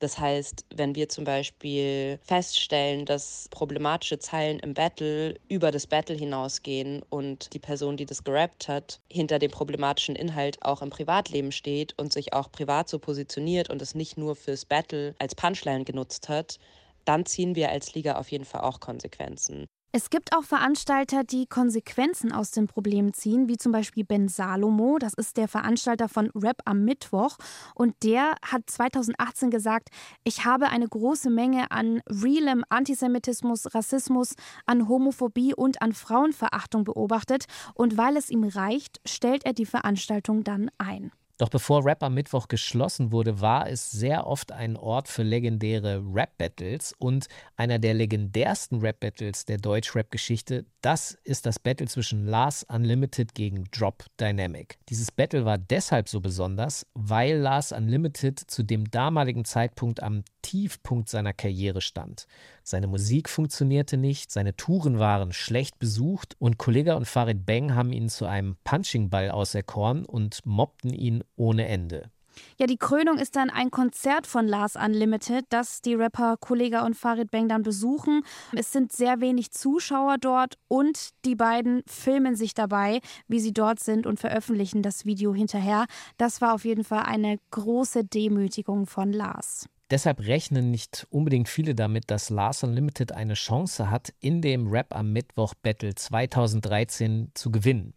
Das heißt, wenn wir zum Beispiel feststellen, dass problematische Zeilen im Battle über das Battle hinausgehen und die Person, die das gerappt hat, hinter dem problematischen Inhalt auch im Privatleben steht und sich auch privat so positioniert und es nicht nur fürs Battle als Punchline genutzt hat, dann ziehen wir als Liga auf jeden Fall auch Konsequenzen. Es gibt auch Veranstalter, die Konsequenzen aus dem Problem ziehen, wie zum Beispiel Ben Salomo. Das ist der Veranstalter von Rap am Mittwoch. Und der hat 2018 gesagt, ich habe eine große Menge an realem Antisemitismus, Rassismus, an Homophobie und an Frauenverachtung beobachtet. Und weil es ihm reicht, stellt er die Veranstaltung dann ein. Doch bevor Rap am Mittwoch geschlossen wurde, war es sehr oft ein Ort für legendäre Rap-Battles und einer der legendärsten Rap-Battles der Deutsch-Rap-Geschichte, das ist das Battle zwischen Lars Unlimited gegen Drop Dynamic. Dieses Battle war deshalb so besonders, weil Lars Unlimited zu dem damaligen Zeitpunkt am Tiefpunkt seiner Karriere stand. Seine Musik funktionierte nicht, seine Touren waren schlecht besucht und Kollega und Farid Bang haben ihn zu einem Punchingball auserkoren und mobbten ihn ohne Ende. Ja, die Krönung ist dann ein Konzert von Lars Unlimited, das die Rapper Kollega und Farid Bang dann besuchen. Es sind sehr wenig Zuschauer dort und die beiden filmen sich dabei, wie sie dort sind und veröffentlichen das Video hinterher. Das war auf jeden Fall eine große Demütigung von Lars. Deshalb rechnen nicht unbedingt viele damit, dass Lars Unlimited eine Chance hat, in dem Rap am Mittwoch Battle 2013 zu gewinnen.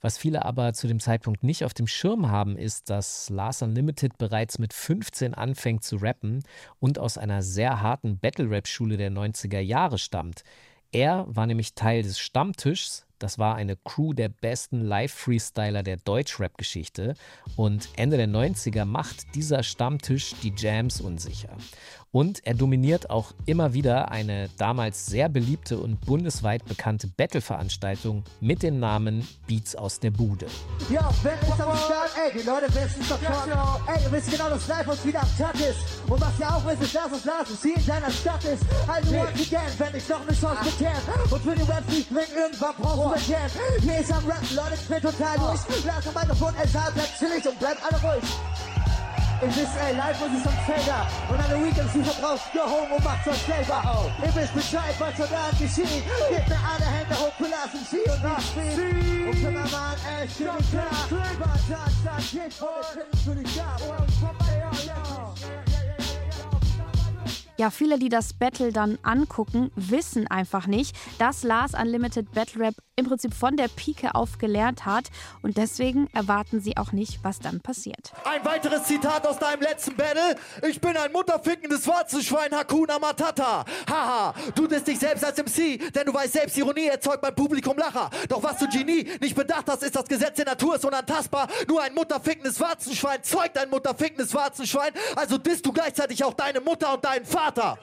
Was viele aber zu dem Zeitpunkt nicht auf dem Schirm haben, ist, dass Lars Unlimited bereits mit 15 anfängt zu rappen und aus einer sehr harten Battle-Rap-Schule der 90er Jahre stammt. Er war nämlich Teil des Stammtischs das war eine Crew der besten Live-Freestyler der Deutschrap-Geschichte. Und Ende der 90er macht dieser Stammtisch die Jams unsicher. Und er dominiert auch immer wieder eine damals sehr beliebte und bundesweit bekannte Battle-Veranstaltung mit dem Namen Beats aus der Bude. Ja, wenn ist am Start, ey, die Leute wissen es sofort. Ey, ihr wisst genau, dass live uns wieder am Tag ist. Und was ihr auch wisst, ist, dass es Lars hier in deiner Stadt ist. Also once again, wenn ich doch eine Chance bekäme. Und für die Raps nicht bringen, irgendwann brauchst du Jam. Hier ist am Rap, Leute, ich bin total durch. Lars am Mikrofon, er sagt, bleibt chillig und bleibt alle ruhig. Ich bin ey, live und ist am Felder. Und alle Weekends, die verbrauchst, go home und macht was selber. Oh. Ihr wisst Bescheid, was heute Abend geschieht. Gebt mir alle Hände hoch, wir lassen sie und nach Speed. Und mal ein Ash für den Tag. Dann geht voll, für die Gab. Ja, viele, die das Battle dann angucken, wissen einfach nicht, dass Lars Unlimited Battle Rap im Prinzip von der Pike auf gelernt hat und deswegen erwarten sie auch nicht, was dann passiert. Ein weiteres Zitat aus deinem letzten Battle. Ich bin ein mutterfickendes Warzenschwein Hakuna Matata. Haha, du bist dich selbst als MC, denn du weißt selbst, Ironie erzeugt beim Publikum Lacher. Doch was du Genie nicht bedacht hast, ist das Gesetz der Natur ist unantastbar. Nur ein mutterfickendes Warzenschwein zeugt ein mutterfickendes Warzenschwein. Also disst du gleichzeitig auch deine Mutter und deinen Vater. Vater.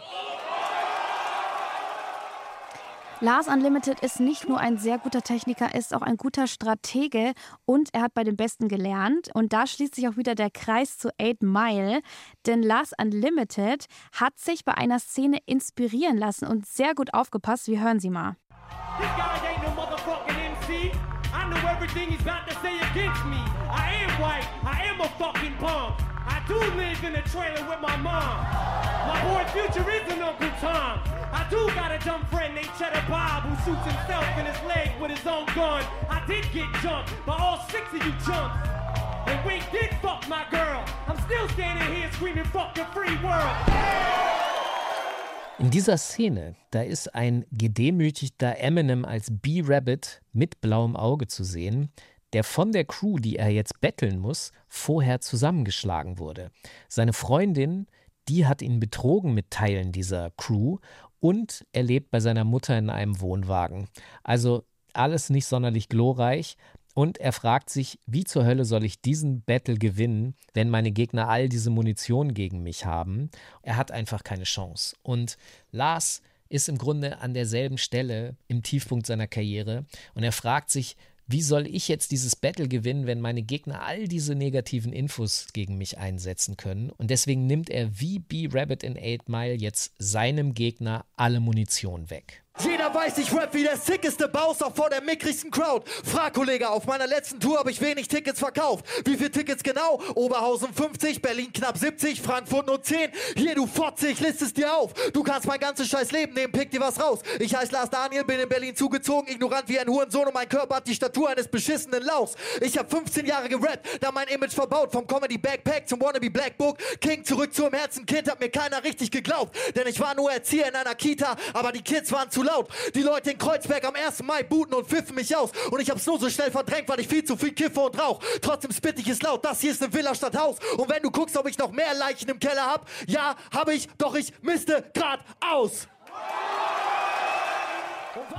Lars Unlimited ist nicht nur ein sehr guter Techniker, er ist auch ein guter Stratege und er hat bei den Besten gelernt. Und da schließt sich auch wieder der Kreis zu 8 Mile, denn Lars Unlimited hat sich bei einer Szene inspirieren lassen und sehr gut aufgepasst. Wir hören sie mal. This guy ain't no motherfucking MC. I know everything he's about to say against me. I am white, I am a fucking punk. Do live in a trailer with my mom. My boy Future is an Uncle Tom. I do got a dumb friend named Cheddar Bob who shoots himself in his leg with his own gun. I did get jumped by all six of you chumps. And Wink did fuck my girl. I'm still standing here screaming fuck the free world. In dieser Szene, da ist ein gedemütigter Eminem als B-Rabbit mit blauem Auge zu sehen, der von der Crew, die er jetzt betteln muss, vorher zusammengeschlagen wurde. Seine Freundin, die hat ihn betrogen mit Teilen dieser Crew und er lebt bei seiner Mutter in einem Wohnwagen. Also alles nicht sonderlich glorreich. Und er fragt sich, wie zur Hölle soll ich diesen Battle gewinnen, wenn meine Gegner all diese Munition gegen mich haben? Er hat einfach keine Chance. Und Lars ist im Grunde an derselben Stelle im Tiefpunkt seiner Karriere und er fragt sich, wie soll ich jetzt dieses Battle gewinnen, wenn meine Gegner all diese negativen Infos gegen mich einsetzen können? Und deswegen nimmt er wie B-Rabbit in 8 Mile jetzt seinem Gegner alle Munition weg. Jeder weiß, ich rap wie der sickeste Bowser vor der mickrigsten Crowd. Frag, Kollege, auf meiner letzten Tour habe ich wenig Tickets verkauft. Wie viel Tickets genau? Oberhausen 50, Berlin knapp 70, Frankfurt nur 10. Hier, du Fotze, ich liste es dir auf. Du kannst mein ganzes scheiß Leben nehmen, pick dir was raus. Ich heiße Lars Daniel, bin in Berlin zugezogen, ignorant wie ein Hurensohn und mein Körper hat die Statur eines beschissenen Lauchs. Ich habe 15 Jahre gerappt, da mein Image verbaut. Vom Comedy Backpack zum Wannabe Black Book. King zurück zum Herzen, Kind hat mir keiner richtig geglaubt. Denn ich war nur Erzieher in einer Kita, aber die Kids waren zu laut. Die Leute in Kreuzberg am 1. Mai booten und pfiffen mich aus. Und ich hab's nur so schnell verdrängt, weil ich viel zu viel kiffe und rauch. Trotzdem spit ich es laut, das hier ist eine Villa statt Haus. Und wenn du guckst, ob ich noch mehr Leichen im Keller hab, ja, hab ich, doch ich misste grad aus.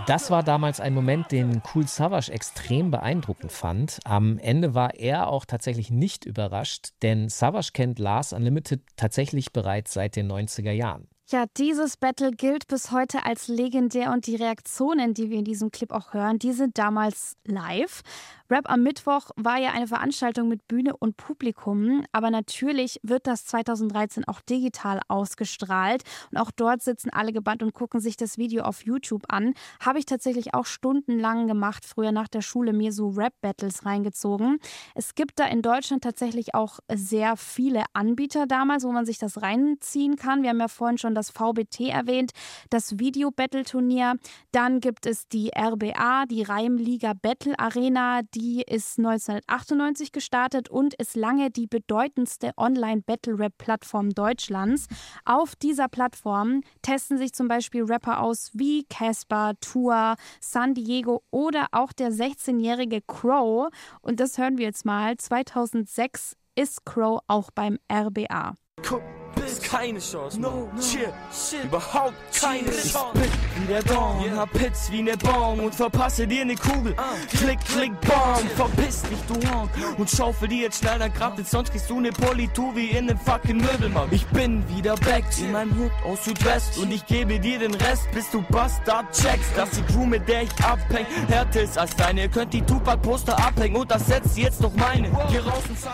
Das war damals ein Moment, den Cool Savage extrem beeindruckend fand. Am Ende war er auch tatsächlich nicht überrascht, denn Savage kennt Lars Unlimited tatsächlich bereits seit den 90er Jahren. Ja, dieses Battle gilt bis heute als legendär und die Reaktionen, die wir in diesem Clip auch hören, die sind damals live. Rap am Mittwoch war ja eine Veranstaltung mit Bühne und Publikum, aber natürlich wird das 2013 auch digital ausgestrahlt und auch dort sitzen alle gebannt und gucken sich das Video auf YouTube an. Habe ich tatsächlich auch stundenlang gemacht, früher nach der Schule mir so Rap-Battles reingezogen. Es gibt da in Deutschland tatsächlich auch sehr viele Anbieter damals, wo man sich das reinziehen kann. Wir haben ja vorhin schon schon das VBT erwähnt, das Video-Battle-Turnier. Dann gibt es die RBA, die Reimliga Battle Arena. Die ist 1998 gestartet und ist lange die bedeutendste Online-Battle-Rap-Plattform Deutschlands. Auf dieser Plattform testen sich zum Beispiel Rapper aus wie Casper, Tour, San Diego oder auch der 16-jährige Crow. Und das hören wir jetzt mal. 2006 ist Crow auch beim RBA. Guck, bis keine Chance. No, no. Shit, shit. Überhaupt keine Chance. Ich bin wie der Baum, yeah. hab Hits wie ne Baum und verpasse dir ne Kugel. Uh. Klick, klick, Baum, verpiss dich, du Honk. Und schaufel dir jetzt schnell dein Grab, denn sonst kriegst du ne Politur wie in nem fucking Möbelmarkt. Ich bin wieder back in meinem Hut aus Südwest und ich gebe dir den Rest, bis du Bastard checkst, dass die Crew, mit der ich abhäng, härter ist als deine. Ihr könnt die Tupac-Poster abhängen und das setzt jetzt noch meine.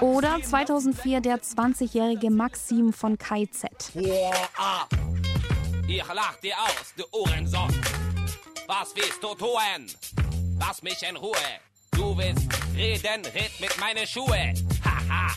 Oder 2004 der 20-jährige Maxim von KZ. Ich lach dir aus, du Uhrensohn. Was willst du tun? Lass mich in Ruhe. Du willst reden, red mit meine Schuhe. Haha.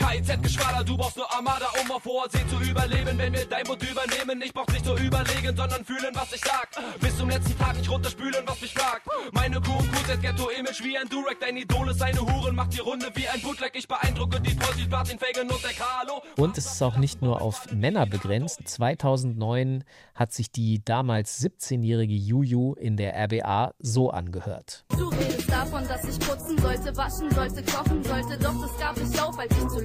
KIZ-Geschwader, du brauchst nur Armada, um auf hoher See zu überleben. Wenn wir dein Boot übernehmen, ich brauch nicht nur überlegen, sondern fühlen, was ich sag. Bis zum letzten Tag nicht runterspülen, was mich fragt. Meine Crew und QZ Ghetto-Image wie ein Durek, dein Idol ist seine Huren, macht die Runde wie ein Bootleg. Ich beeindrucke die Posse, Martin Fagan und der Carlo. Und es ist auch nicht nur auf Männer begrenzt. 2009 hat sich die damals 17-jährige Juju in der RBA so angehört. Du redest davon, dass ich putzen sollte, waschen sollte, kochen sollte, doch das gab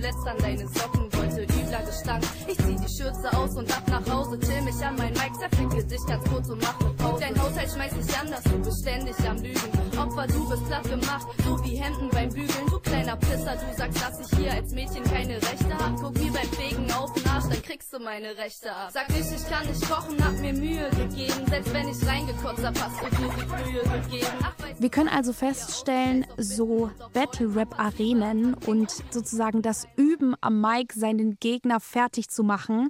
ich auf, als Gestank. Ich zieh die Schürze aus und ab nach Hause, chill mich an mein Mike, zerficke dich ganz kurz und mach ne Pause. Dein Haushalt schmeißt dich an, dass du bist ständig am Lügen. Opfer, du bist platt gemacht, so wie Hemden beim Bügeln. Du kleiner Pisser, du sagst, dass ich hier als Mädchen keine Rechte hab. Guck mir beim Fegen auf den Arsch, dann kriegst du meine Rechte ab. Sag nicht, ich kann nicht kochen, hab mir Mühe gegeben. Selbst wenn ich reingekotzt hab, hast du mir die Brühe gegeben. Ach, wir können also feststellen, so Battle-Rap-Arenen und sozusagen das Üben am Mic, seinen Gegner fertig zu machen,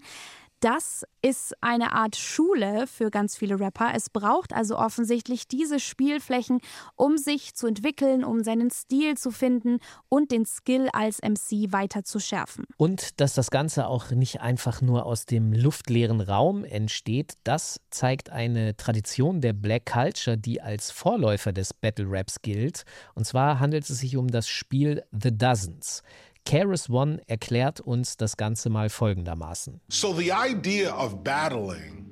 das ist eine Art Schule für ganz viele Rapper. Es braucht also offensichtlich diese Spielflächen, um sich zu entwickeln, um seinen Stil zu finden und den Skill als MC weiter zu schärfen. Und dass das Ganze auch nicht einfach nur aus dem luftleeren Raum entsteht, das zeigt eine Tradition der Black Culture, die als Vorläufer des Battle Raps gilt. Und zwar handelt es sich um das Spiel The Dozens. Keras One erklärt uns das Ganze mal folgendermaßen. So the idea of battling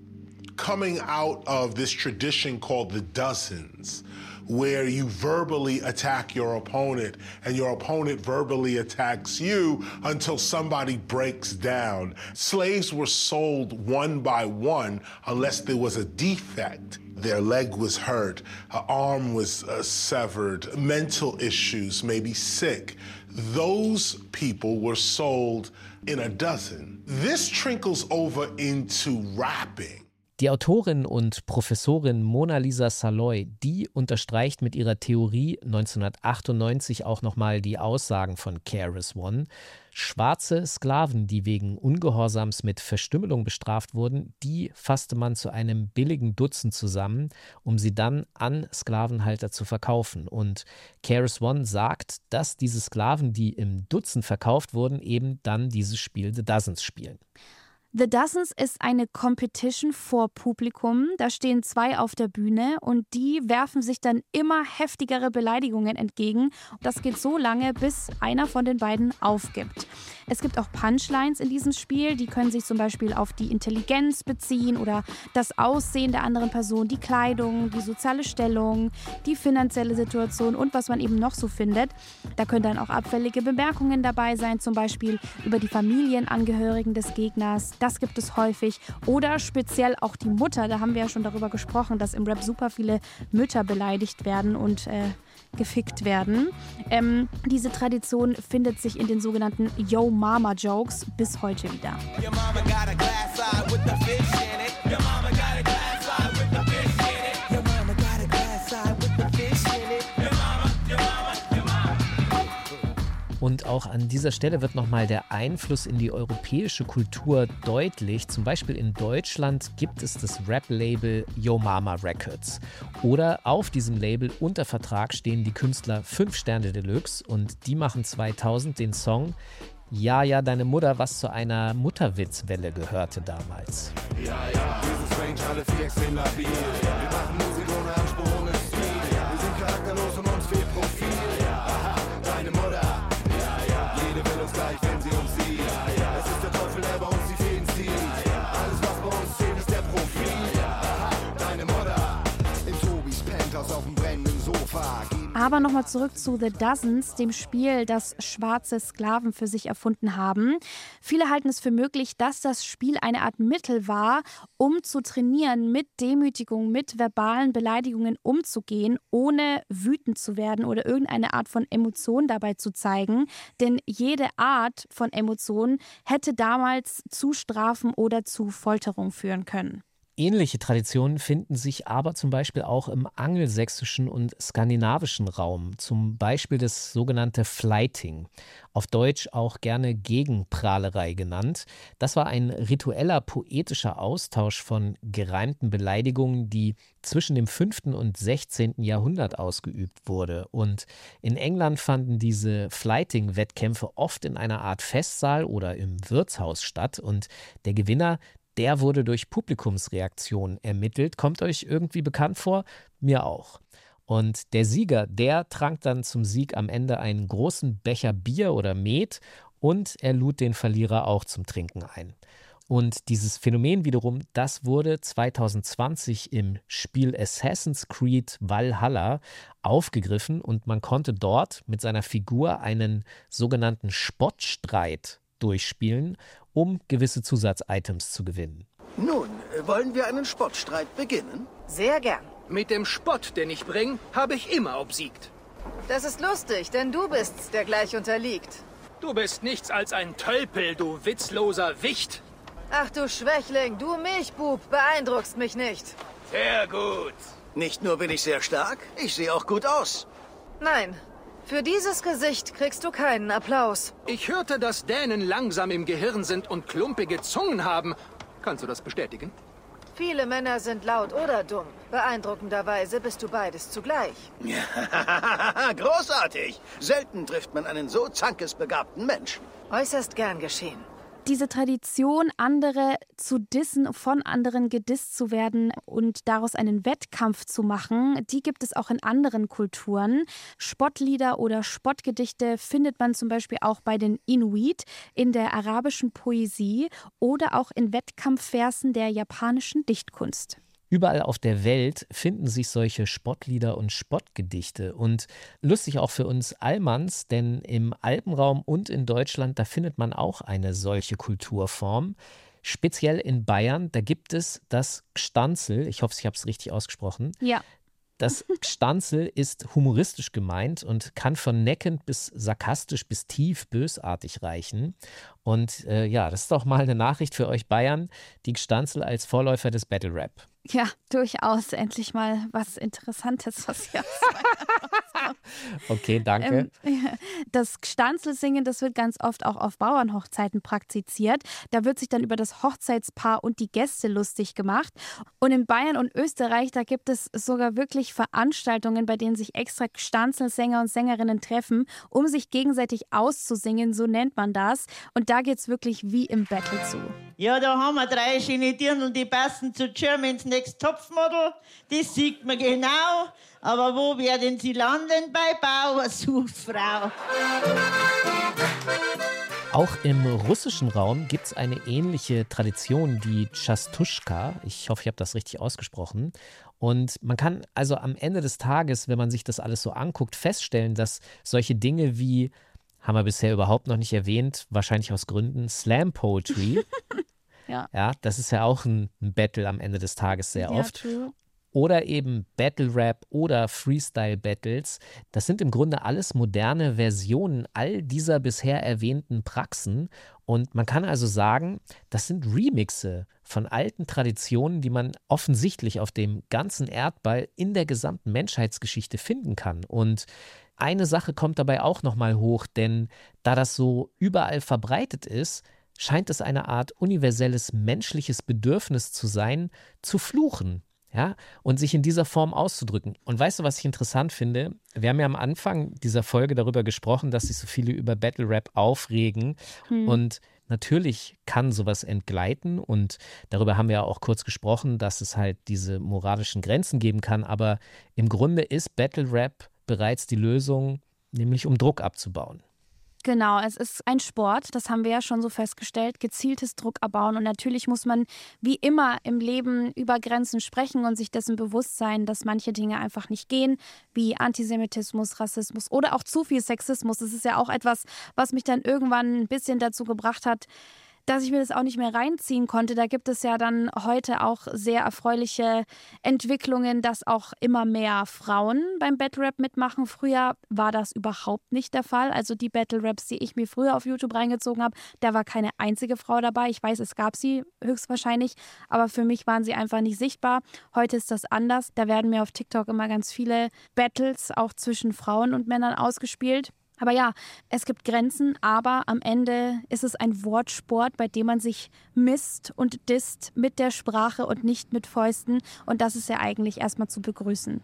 coming out of this tradition called the dozens where you verbally attack your opponent and your opponent verbally attacks you until somebody breaks down. Slaves were sold one by one unless there was a defect. Their leg was hurt, an arm was uh, severed, mental issues, maybe sick. Those people were sold in a dozen. This trickles over into rapping. Die Autorin und Professorin Mona Lisa Saloy, die unterstreicht mit ihrer Theorie 1998 auch nochmal die Aussagen von Keras One. Schwarze Sklaven, die wegen Ungehorsams mit Verstümmelung bestraft wurden, die fasste man zu einem billigen Dutzend zusammen, um sie dann an Sklavenhalter zu verkaufen. Und Keras One sagt, dass diese Sklaven, die im Dutzend verkauft wurden, eben dann dieses Spiel The Dozens spielen. The Dozens ist eine Competition vor Publikum. Da stehen zwei auf der Bühne und die werfen sich dann immer heftigere Beleidigungen entgegen. Das geht so lange, bis einer von den beiden aufgibt. Es gibt auch Punchlines in diesem Spiel, die können sich zum Beispiel auf die Intelligenz beziehen oder das Aussehen der anderen Person, die Kleidung, die soziale Stellung, die finanzielle Situation und was man eben noch so findet. Da können dann auch abfällige Bemerkungen dabei sein, zum Beispiel über die Familienangehörigen des Gegners. Das gibt es häufig. Oder speziell auch die Mutter. Da haben wir ja schon darüber gesprochen, dass im Rap super viele Mütter beleidigt werden und äh, gefickt werden. Ähm, diese Tradition findet sich in den sogenannten Yo Mama Jokes bis heute wieder. Your mama got a glass eye with the fish in it. Your mama got a Und auch an dieser Stelle wird nochmal der Einfluss in die europäische Kultur deutlich. Zum Beispiel in Deutschland gibt es das Rap-Label Yo Mama Records. Oder auf diesem Label unter Vertrag stehen die Künstler 5 Sterne Deluxe und die machen 2000 den Song Ja, ja, deine Mutter, was zu einer Mutterwitzwelle gehörte damals. Ja, ja, dieses Range, alle vier labil. Aber nochmal zurück zu The Dozens, dem Spiel, das schwarze Sklaven für sich erfunden haben. Viele halten es für möglich, dass das Spiel eine Art Mittel war, um zu trainieren, mit Demütigung, mit verbalen Beleidigungen umzugehen, ohne wütend zu werden oder irgendeine Art von Emotion dabei zu zeigen. Denn jede Art von Emotion hätte damals zu Strafen oder zu Folterung führen können. Ähnliche Traditionen finden sich aber zum Beispiel auch im angelsächsischen und skandinavischen Raum, zum Beispiel das sogenannte Flighting, auf Deutsch auch gerne Gegenprahlerei genannt. Das war ein ritueller poetischer Austausch von gereimten Beleidigungen, die zwischen dem 5. und 16. Jahrhundert ausgeübt wurde. Und in England fanden diese Flighting-Wettkämpfe oft in einer Art Festsaal oder im Wirtshaus statt und der Gewinner, der wurde durch Publikumsreaktionen ermittelt. Kommt euch irgendwie bekannt vor? Mir auch. Und der Sieger, der trank dann zum Sieg am Ende einen großen Becher Bier oder Met und er lud den Verlierer auch zum Trinken ein. Und dieses Phänomen wiederum, das wurde 2020 im Spiel Assassin's Creed Valhalla aufgegriffen und man konnte dort mit seiner Figur einen sogenannten Spottstreit durchspielen, um gewisse Zusatzitems zu gewinnen. Nun, wollen wir einen Spottstreit beginnen? Sehr gern. Mit dem Spott, den ich bringe, habe ich immer obsiegt. Das ist lustig, denn du bist's, der gleich unterliegt. Du bist nichts als ein Tölpel, du witzloser Wicht. Ach du Schwächling, du Milchbub, beeindruckst mich nicht. Sehr gut. Nicht nur bin ich sehr stark, ich sehe auch gut aus. Nein, für dieses Gesicht kriegst du keinen Applaus. Ich hörte, dass Dänen langsam im Gehirn sind und klumpige Zungen haben. Kannst du das bestätigen? Viele Männer sind laut oder dumm. Beeindruckenderweise bist du beides zugleich. Großartig! Selten trifft man einen so zankesbegabten Menschen. Äußerst gern geschehen. Diese Tradition, andere zu dissen, von anderen gedisst zu werden und daraus einen Wettkampf zu machen, die gibt es auch in anderen Kulturen. Spottlieder oder Spottgedichte findet man zum Beispiel auch bei den Inuit in der arabischen Poesie oder auch in Wettkampfversen der japanischen Dichtkunst. Überall auf der Welt finden sich solche Spottlieder und Spottgedichte. Und lustig auch für uns Allmanns, denn im Alpenraum und in Deutschland, da findet man auch eine solche Kulturform. Speziell in Bayern, da gibt es das Gstanzel. Ich hoffe, ich habe es richtig ausgesprochen. Ja. Das Gstanzel ist humoristisch gemeint und kann von neckend bis sarkastisch bis tief bösartig reichen. Und äh, ja, das ist doch mal eine Nachricht für euch Bayern, die Gstanzel als Vorläufer des Battle Rap. Ja, durchaus. Endlich mal was Interessantes, was hier Okay, danke. Ähm, das Gstanzelsingen, das wird ganz oft auch auf Bauernhochzeiten praktiziert. Da wird sich dann über das Hochzeitspaar und die Gäste lustig gemacht. Und in Bayern und Österreich, da gibt es sogar wirklich Veranstaltungen, bei denen sich extra Gstanzelsänger und Sängerinnen treffen, um sich gegenseitig auszusingen, so nennt man das. Und da geht es wirklich wie im Battle zu. Ja, da haben wir drei schöne Dirndl, die passen zu Germans Next Topmodel. Das sieht man genau. Aber wo werden sie landen? Bei Bauersuchfrau. Auch im russischen Raum gibt es eine ähnliche Tradition, die Chastushka. Ich hoffe, ich habe das richtig ausgesprochen. Und man kann also am Ende des Tages, wenn man sich das alles so anguckt, feststellen, dass solche Dinge wie, haben wir bisher überhaupt noch nicht erwähnt, wahrscheinlich aus Gründen, Slam Poetry. ja. ja, das ist ja auch ein, ein Battle am Ende des Tages sehr Ja, oft. true. Oder eben Battle Rap oder Freestyle Battles. Das sind im Grunde alles moderne Versionen all dieser bisher erwähnten Praxen. Und man kann also sagen, das sind Remixe von alten Traditionen, die man offensichtlich auf dem ganzen Erdball in der gesamten Menschheitsgeschichte finden kann. Und eine Sache kommt dabei auch nochmal hoch, denn da das so überall verbreitet ist, scheint es eine Art universelles menschliches Bedürfnis zu sein, zu fluchen. Ja, und sich in dieser Form auszudrücken. Und weißt du, was ich interessant finde? Wir haben ja am Anfang dieser Folge darüber gesprochen, dass sich so viele über Battle Rap aufregen. Hm. Und natürlich kann sowas entgleiten. Und darüber haben wir ja auch kurz gesprochen, dass es halt diese moralischen Grenzen geben kann. Aber im Grunde ist Battle Rap bereits die Lösung, nämlich um Druck abzubauen. Genau, es ist ein Sport, das haben wir ja schon so festgestellt, gezieltes Druck abbauen. Und natürlich muss man wie immer im Leben über Grenzen sprechen und sich dessen bewusst sein, dass manche Dinge einfach nicht gehen, wie Antisemitismus, Rassismus oder auch zu viel Sexismus. Das ist ja auch etwas, was mich dann irgendwann ein bisschen dazu gebracht hat, dass ich mir das auch nicht mehr reinziehen konnte. Da gibt es ja dann heute auch sehr erfreuliche Entwicklungen, dass auch immer mehr Frauen beim Battle Rap mitmachen. Früher war das überhaupt nicht der Fall. Also die Battle Raps, die ich mir früher auf YouTube reingezogen habe, da war keine einzige Frau dabei. Ich weiß, es gab sie höchstwahrscheinlich, aber für mich waren sie einfach nicht sichtbar. Heute ist das anders. Da werden mir auf TikTok immer ganz viele Battles auch zwischen Frauen und Männern ausgespielt. Aber ja, es gibt Grenzen, aber am Ende ist es ein Wortsport, bei dem man sich misst und disst mit der Sprache und nicht mit Fäusten. Und das ist ja eigentlich erstmal zu begrüßen.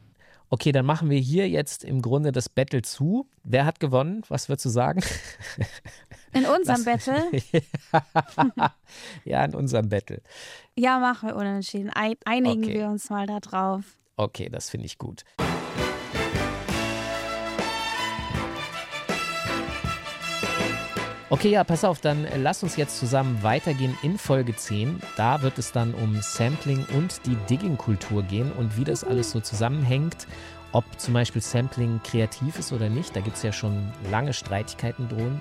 Okay, dann machen wir hier jetzt im Grunde das Battle zu. Wer hat gewonnen? Was würdest du sagen? In unserem Battle? ja, in unserem Battle. Ja, machen wir unentschieden. Einigen okay. wir uns mal da drauf. Okay, das finde ich gut. Okay, ja, pass auf, dann lass uns jetzt zusammen weitergehen in Folge 10. Da wird es dann um Sampling und die Digging-Kultur gehen und wie das alles so zusammenhängt. Ob zum Beispiel Sampling kreativ ist oder nicht, da gibt es ja schon lange Streitigkeiten drohen.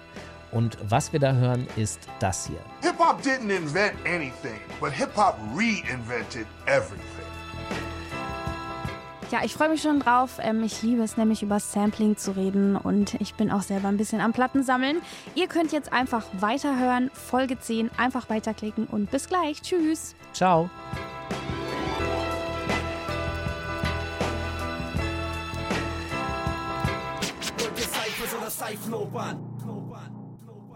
Und was wir da hören, ist das hier. Hip-Hop didn't invent anything, but Hip-Hop reinvented everything. Ja, ich freue mich schon drauf. Ähm, ich liebe es nämlich über Sampling zu reden und ich bin auch selber ein bisschen am Platten sammeln. Ihr könnt jetzt einfach weiterhören, Folge 10, einfach weiterklicken und bis gleich. Tschüss. Ciao. Seifenopern.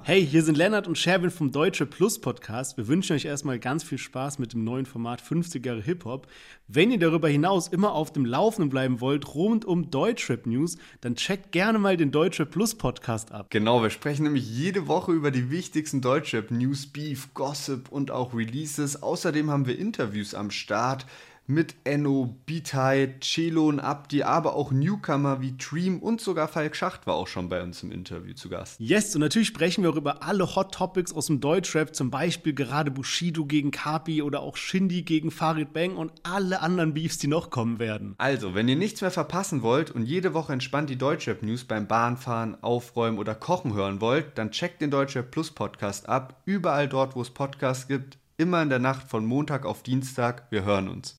Hey, hier sind Lennart und Sherwin vom Deutsche Plus Podcast. Wir wünschen euch erstmal ganz viel Spaß mit dem neuen Format 50 Jahre Hip-Hop. Wenn ihr darüber hinaus immer auf dem Laufenden bleiben wollt, rund um Deutschrap News, dann checkt gerne mal den Deutsche Plus Podcast ab. Genau, wir sprechen nämlich jede Woche über die wichtigsten Deutschrap News, Beef, Gossip und auch Releases. Außerdem haben wir Interviews am Start mit Enno, Bitai, Celo und Abdi, aber auch Newcomer wie Dream und sogar Falk Schacht war auch schon bei uns im Interview zu Gast. Yes, und natürlich sprechen wir auch über alle Hot Topics aus dem Deutschrap, zum Beispiel gerade Bushido gegen Kapi oder auch Shindy gegen Farid Bang und alle anderen Beefs, die noch kommen werden. Also, wenn ihr nichts mehr verpassen wollt und jede Woche entspannt die Deutschrap-News beim Bahnfahren, Aufräumen oder Kochen hören wollt, dann checkt den Deutschrap Plus Podcast ab, überall dort, wo es Podcasts gibt, immer in der Nacht von Montag auf Dienstag. Wir hören uns.